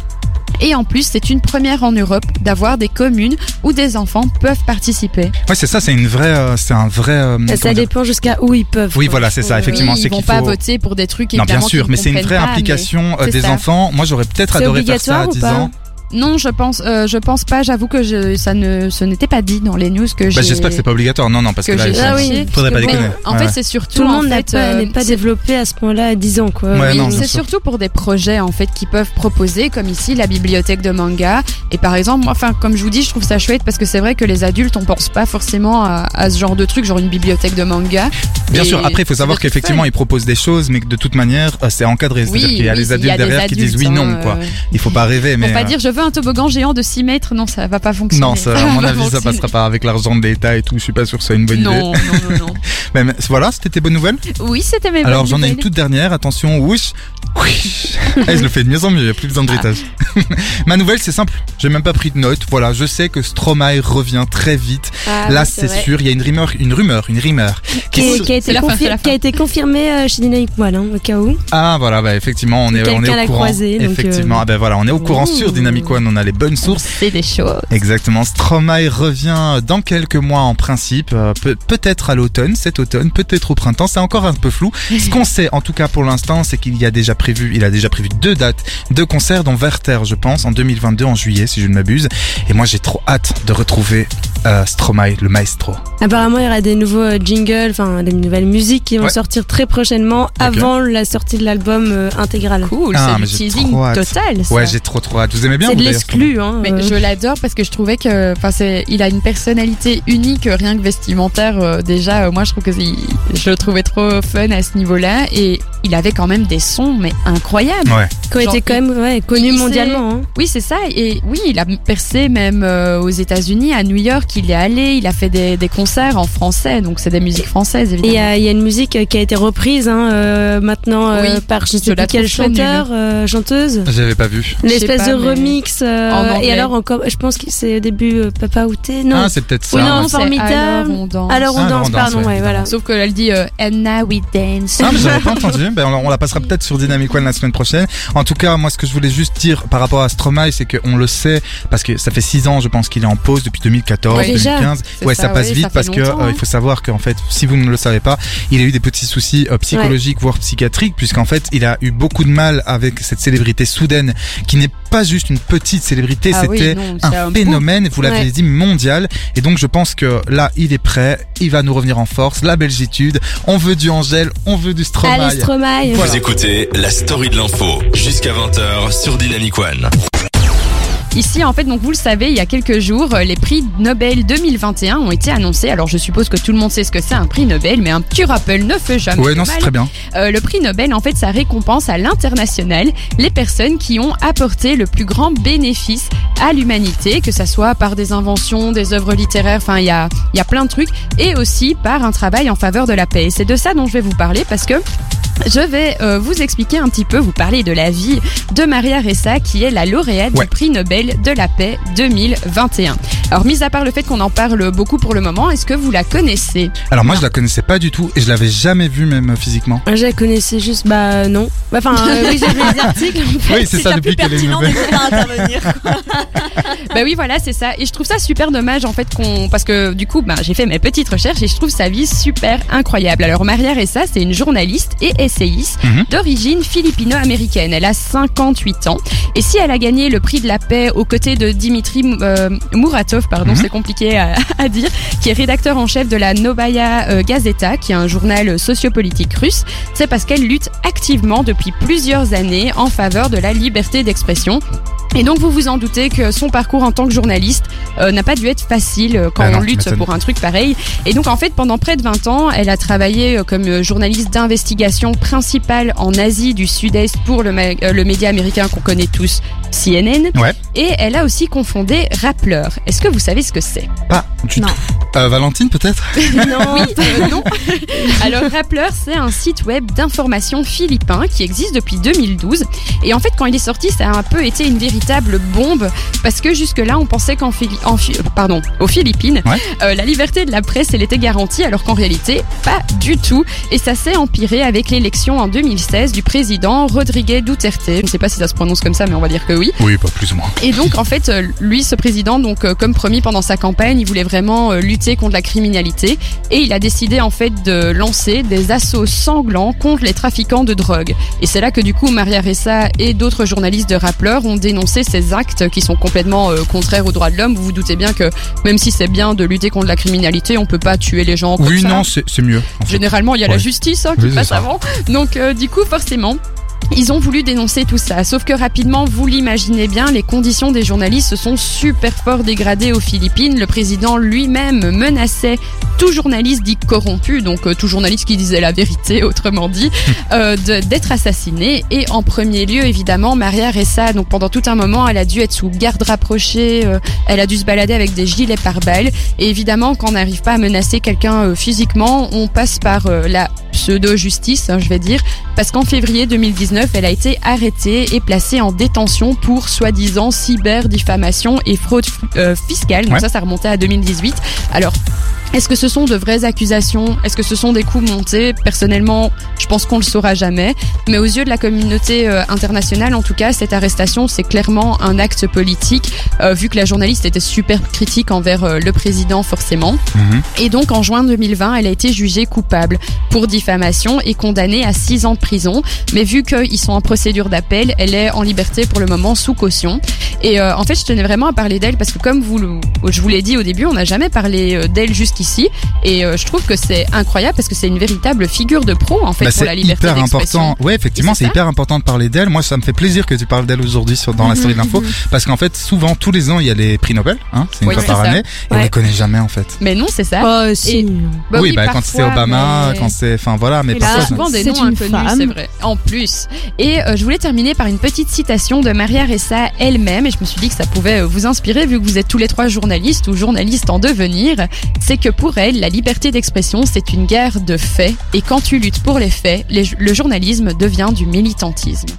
Et en plus, c'est une première en Europe d'avoir des communes où des enfants peuvent participer. Ouais, c'est ça, c'est une vraie, euh, c'est un vrai. euh, Ça, dépend jusqu'à où ils peuvent. Oui, voilà, c'est ça, effectivement. Oui, c'est ils vont qu'il pas faut- voter pour des trucs Non, bien sûr, mais c'est une vraie implication euh, des ça. enfants. Moi, j'aurais peut-être adoré faire ça à obligatoire ou 10 pas ans. Non, je pense, euh, je pense pas. J'avoue que je, ça ne, ce n'était pas dit dans les news que j'ai. Bah, j'espère que c'est pas obligatoire. Non, non, parce que, que là, j'ai il Ah oui. faudrait pas déconner. En Ouais. fait, c'est surtout Tout le en monde n'a fait, pas- euh, n'est pas développé à ce point-là à 10 ans, quoi. Ouais, Oui, c'est surtout pour des projets en fait qui peuvent proposer, comme ici la bibliothèque de manga. Et par exemple, moi, enfin, comme je vous dis, je trouve ça chouette parce que c'est vrai que les adultes, on pense pas forcément à, à ce genre de truc, genre une bibliothèque de manga. Bien sûr, après, il faut savoir qu'effectivement, ils proposent des choses, mais que de toute manière, euh, c'est encadré. C'est-à-dire qu'il y a les adultes derrière qui disent oui, non, hein, quoi. Il faut pas rêver, mais. Pas dire je veux un toboggan géant de 6 mètres, non, ça va pas fonctionner. Non, ça, à mon avis, ça passera pas avec l'argent de l'État et tout. Je suis pas sûr que ce soit une bonne idée. Non, non, non. Mais, mais voilà, c'était tes bonnes nouvelles? Oui, c'était mes Alors, bonnes j'en ai une nouvelles. toute dernière. Attention, whoosh. Oui. Eh, je le fais de mieux en mieux, il n'y a plus besoin de bruitage. Ma nouvelle, c'est simple. J'ai même pas pris de notes. Voilà, je sais que Stromae revient très vite. Ah, Là, oui, c'est sûr. Il y a une rumeur, une rumeur, une rumeur. Qui, Qui- est- qui a été C'est la fin, confi- c'est la qui a fin. été confirmé euh, chez Dynamic One, hein, au cas où. Ah voilà, bah effectivement, on est, on est au courant. croisé, donc, effectivement, euh, ah ben voilà, on est au courant ouh. sur Dynamic One. On a les bonnes sources. C'est des choses. Exactement. Stromae revient dans quelques mois en principe, euh, peut- peut-être à l'automne, cet automne, peut-être au printemps. C'est encore un peu flou. Ce qu'on sait, en tout cas pour l'instant, c'est qu'il y a déjà prévu, il a déjà prévu deux dates de concerts, dont Werther, je pense, en 2022 en juillet, si je ne m'abuse. Et moi, j'ai trop hâte de retrouver euh, Stromae, le maestro. Apparemment, il y aura des nouveaux euh, jingles, enfin des nouvelles musiques qui vont Ouais. sortir très prochainement avant la sortie de l'album euh, intégral. Cool, Ah, c'est du teasing total. Ça. Ouais, j'ai trop trop hâte. Vous aimez bien C'est de l'exclu, hein. Mais euh. je l'adore parce que je trouvais que, enfin, c'est, il a une personnalité unique, rien que vestimentaire. euh, déjà, euh, moi, je trouve que je le trouvais trop fun à ce niveau-là, et il avait quand même des sons, mais incroyables. Ouais. qui été quand même ouais, mondialement. hein. Oui, c'est ça. Et oui, il a percé même euh, aux États-Unis, à New York. Il est allé, il a fait des, des concerts en français, donc c'est des musiques françaises Et il y, évidemment. a- il y a une musique euh, qui a été reprise hein, euh, maintenant euh, Oui, par je je sais plus quel chanteur, euh, chanteuse. J'avais pas vu. L'espèce de mais- euh, En et alors encore, je pense que c'est au début euh, Papa Outé. Non. Ah, c'est peut-être ça. Oui, non, ouais. formidable. Alors on danse. alors on Ah, alors danse, on danse, pardon, ouais, ouais, voilà. Sauf qu'elle dit euh, And now we dance. Ah, mais j'avais pas entendu. Ben, on, on la passera peut-être sur Dynamic One la semaine prochaine. En tout cas, moi, ce que je voulais juste dire par rapport à Stromae, c'est qu'on le sait, parce que ça fait six ans, je pense qu'il est en pause depuis 2014, Ouais, déjà. 2015. C'est Ouais, ça, ça, passe vite ça parce que euh, hein. il faut savoir qu'en fait, si vous ne le savez pas, il a eu des petits soucis euh, psychologiques, voire psychiatriques, puisqu'en fait, il a eu beaucoup de mal avec cette célébrité soudaine, qui n'est pas juste une petite célébrité, Ah c'était un un phénomène, vous l'avez Ouais. dit, mondial. Et donc, je pense que là, il est prêt, il va nous revenir en force, la belgitude, on veut du Angèle, on veut du Stromae. Allez, Stromae. Voilà. Vous écoutez la story de l'info jusqu'à 20h sur Dynamic One. Ici, en fait, donc vous le savez, il y a quelques jours, euh, les prix Nobel 2021 ont été annoncés. Alors, je suppose que tout le monde sait ce que c'est un prix Nobel, mais un petit rappel ne fait jamais Ouais, non, c'est très bien. Euh, le prix Nobel, en fait, ça récompense à l'international les personnes qui ont apporté le plus grand bénéfice à l'humanité, que ça soit par des inventions, des œuvres littéraires, enfin, il y a, y a plein de trucs, et aussi par un travail en faveur de la paix. Et c'est de ça dont je vais vous parler parce que je vais euh, vous expliquer un petit peu, vous parler de la vie de Maria Ressa, qui est la lauréate Ouais. du prix Nobel de la paix 2021. Alors, mis à part le fait qu'on en parle beaucoup pour le moment, est-ce que vous la connaissez? Alors moi je la connaissais pas du tout et je l'avais jamais vue même physiquement. Ah, Je la connaissais juste, bah non. Bah, Enfin, euh, oui, j'ai vu les articles. en fait. Oui c'est ça depuis qu'elle est nouvelle. Bah oui, voilà, c'est ça. Et je trouve ça super dommage en fait qu'on, parce que du coup, bah, j'ai fait mes petites recherches et je trouve sa vie super incroyable. Alors Maria Ressa, c'est une journaliste et essayiste Mhm. d'origine philippino-américaine. Elle a 58 ans et si elle a gagné le prix de la paix aux côtés de Dimitri euh, Muratov, pardon, Mhm. c'est compliqué à, à dire, qui est rédacteur en chef de la Novaya euh, Gazeta, qui est un journal sociopolitique russe, c'est parce qu'elle lutte activement depuis plusieurs années en faveur de la liberté d'expression. Et donc vous vous en doutez que son parcours en tant que journaliste euh, n'a pas dû être facile euh, quand Ah on lutte pour un truc pareil. Et donc en fait pendant près de 20 ans, elle a travaillé euh, comme journaliste d'investigation principale en Asie du Sud-Est pour le, média américain qu'on connaît tous, CNN. Ouais. Et elle a aussi confondé Rappler. Est-ce que vous savez ce que c'est? Pas du Non. tout. Euh, Valentine peut-être? Non, Oui, euh, non. Alors Rappler, c'est un site web d'information philippin qui existe depuis 2012. Et en fait, quand il est sorti, ça a un peu été une véritable bombe parce que jusque-là, on pensait qu'en Phili- en Fi- pardon, aux Philippines, Ouais. euh, la liberté de la presse, elle était garantie, alors qu'en réalité, pas du tout. Et ça s'est empiré avec l'élection en 2016 du président Rodrigue Duterte. Je ne sais pas si ça se prononce comme ça, mais on va dire que oui. Oui pas plus ou moins. Et donc en fait, euh, lui, ce président, donc euh, comme promis pendant sa campagne, il voulait vraiment euh, lutter contre la criminalité et il a décidé en fait de lancer des assauts sanglants contre les trafiquants de drogue. Et c'est là que du coup Maria Ressa et d'autres journalistes de Rappler ont dénoncé ces actes qui sont complètement euh, contraires aux droits de l'homme. Vous vous doutez bien que même si c'est bien de lutter contre la criminalité, on peut pas tuer les gens comme Oui ça. non c'est mieux. en fait. Généralement, il y a la justice hein, qui Oui, passe avant. Donc, euh, du coup, forcément. Ils ont voulu dénoncer tout ça, sauf que rapidement, vous l'imaginez bien, les conditions des journalistes se sont super fort dégradées aux Philippines. Le président lui-même menaçait tout journaliste dit corrompu, donc euh, tout journaliste qui disait la vérité, autrement dit, euh, d'être assassiné. Et en premier lieu, évidemment, Maria Ressa, donc pendant tout un moment, elle a dû être sous garde rapprochée, euh, elle a dû se balader avec des gilets pare-balles. Et évidemment, quand on n'arrive pas à menacer quelqu'un physiquement, on passe par la pseudo-justice, hein, je vais dire, parce qu'en février 2019, 2019, elle a été arrêtée et placée en détention pour soi-disant cyber-diffamation et fraude euh, fiscale. Donc Ouais. ça, ça remontait à 2018. Alors, est-ce que ce sont de vraies accusations? Est-ce que ce sont des coups montés? Personnellement, je pense qu'on le saura jamais. Mais aux yeux de la communauté euh, internationale, en tout cas, cette arrestation, c'est clairement un acte politique, euh, vu que la journaliste était super critique envers euh, le président, forcément. Mhm. Et donc, en juin 2020, elle a été jugée coupable pour diffamation et condamnée à 6 ans de prison. Mais vu qu'ils sont en procédure d'appel, elle est en liberté pour le moment sous caution. Et euh, en fait, je tenais vraiment à parler d'elle parce que comme vous, le- je vous l'ai dit au début, on n'a jamais parlé d'elle jusqu'ici. Et euh, je trouve que c'est incroyable parce que c'est une véritable figure de pro en fait Bah, pour la c'est liberté hyper d'expression. important. Ouais, effectivement, c'est hyper important de parler d'elle. Moi, ça me fait plaisir que tu parles d'elle aujourd'hui sur dans la story de l'info, parce qu'en fait, souvent tous les ans, il y a les prix Nobel, hein, c'est une Oui, fois par ça. année, et on les connaît jamais en fait. Mais non, c'est ça. Oh, si. Et- Bah oui, bah quand c'est parfois, Obama, mais- quand c'est, enfin voilà, mais parfois. souvent des c'est noms une inconnus, femme. c'est vrai. En plus. Et euh, je voulais terminer par une petite citation de Maria Ressa elle-même, et je me suis dit que ça pouvait euh, vous inspirer vu que vous êtes tous les trois journalistes ou journalistes en devenir. C'est que pour elle, la liberté d'expression, c'est une guerre de faits, et quand tu luttes pour les faits, le journalisme devient du militantisme.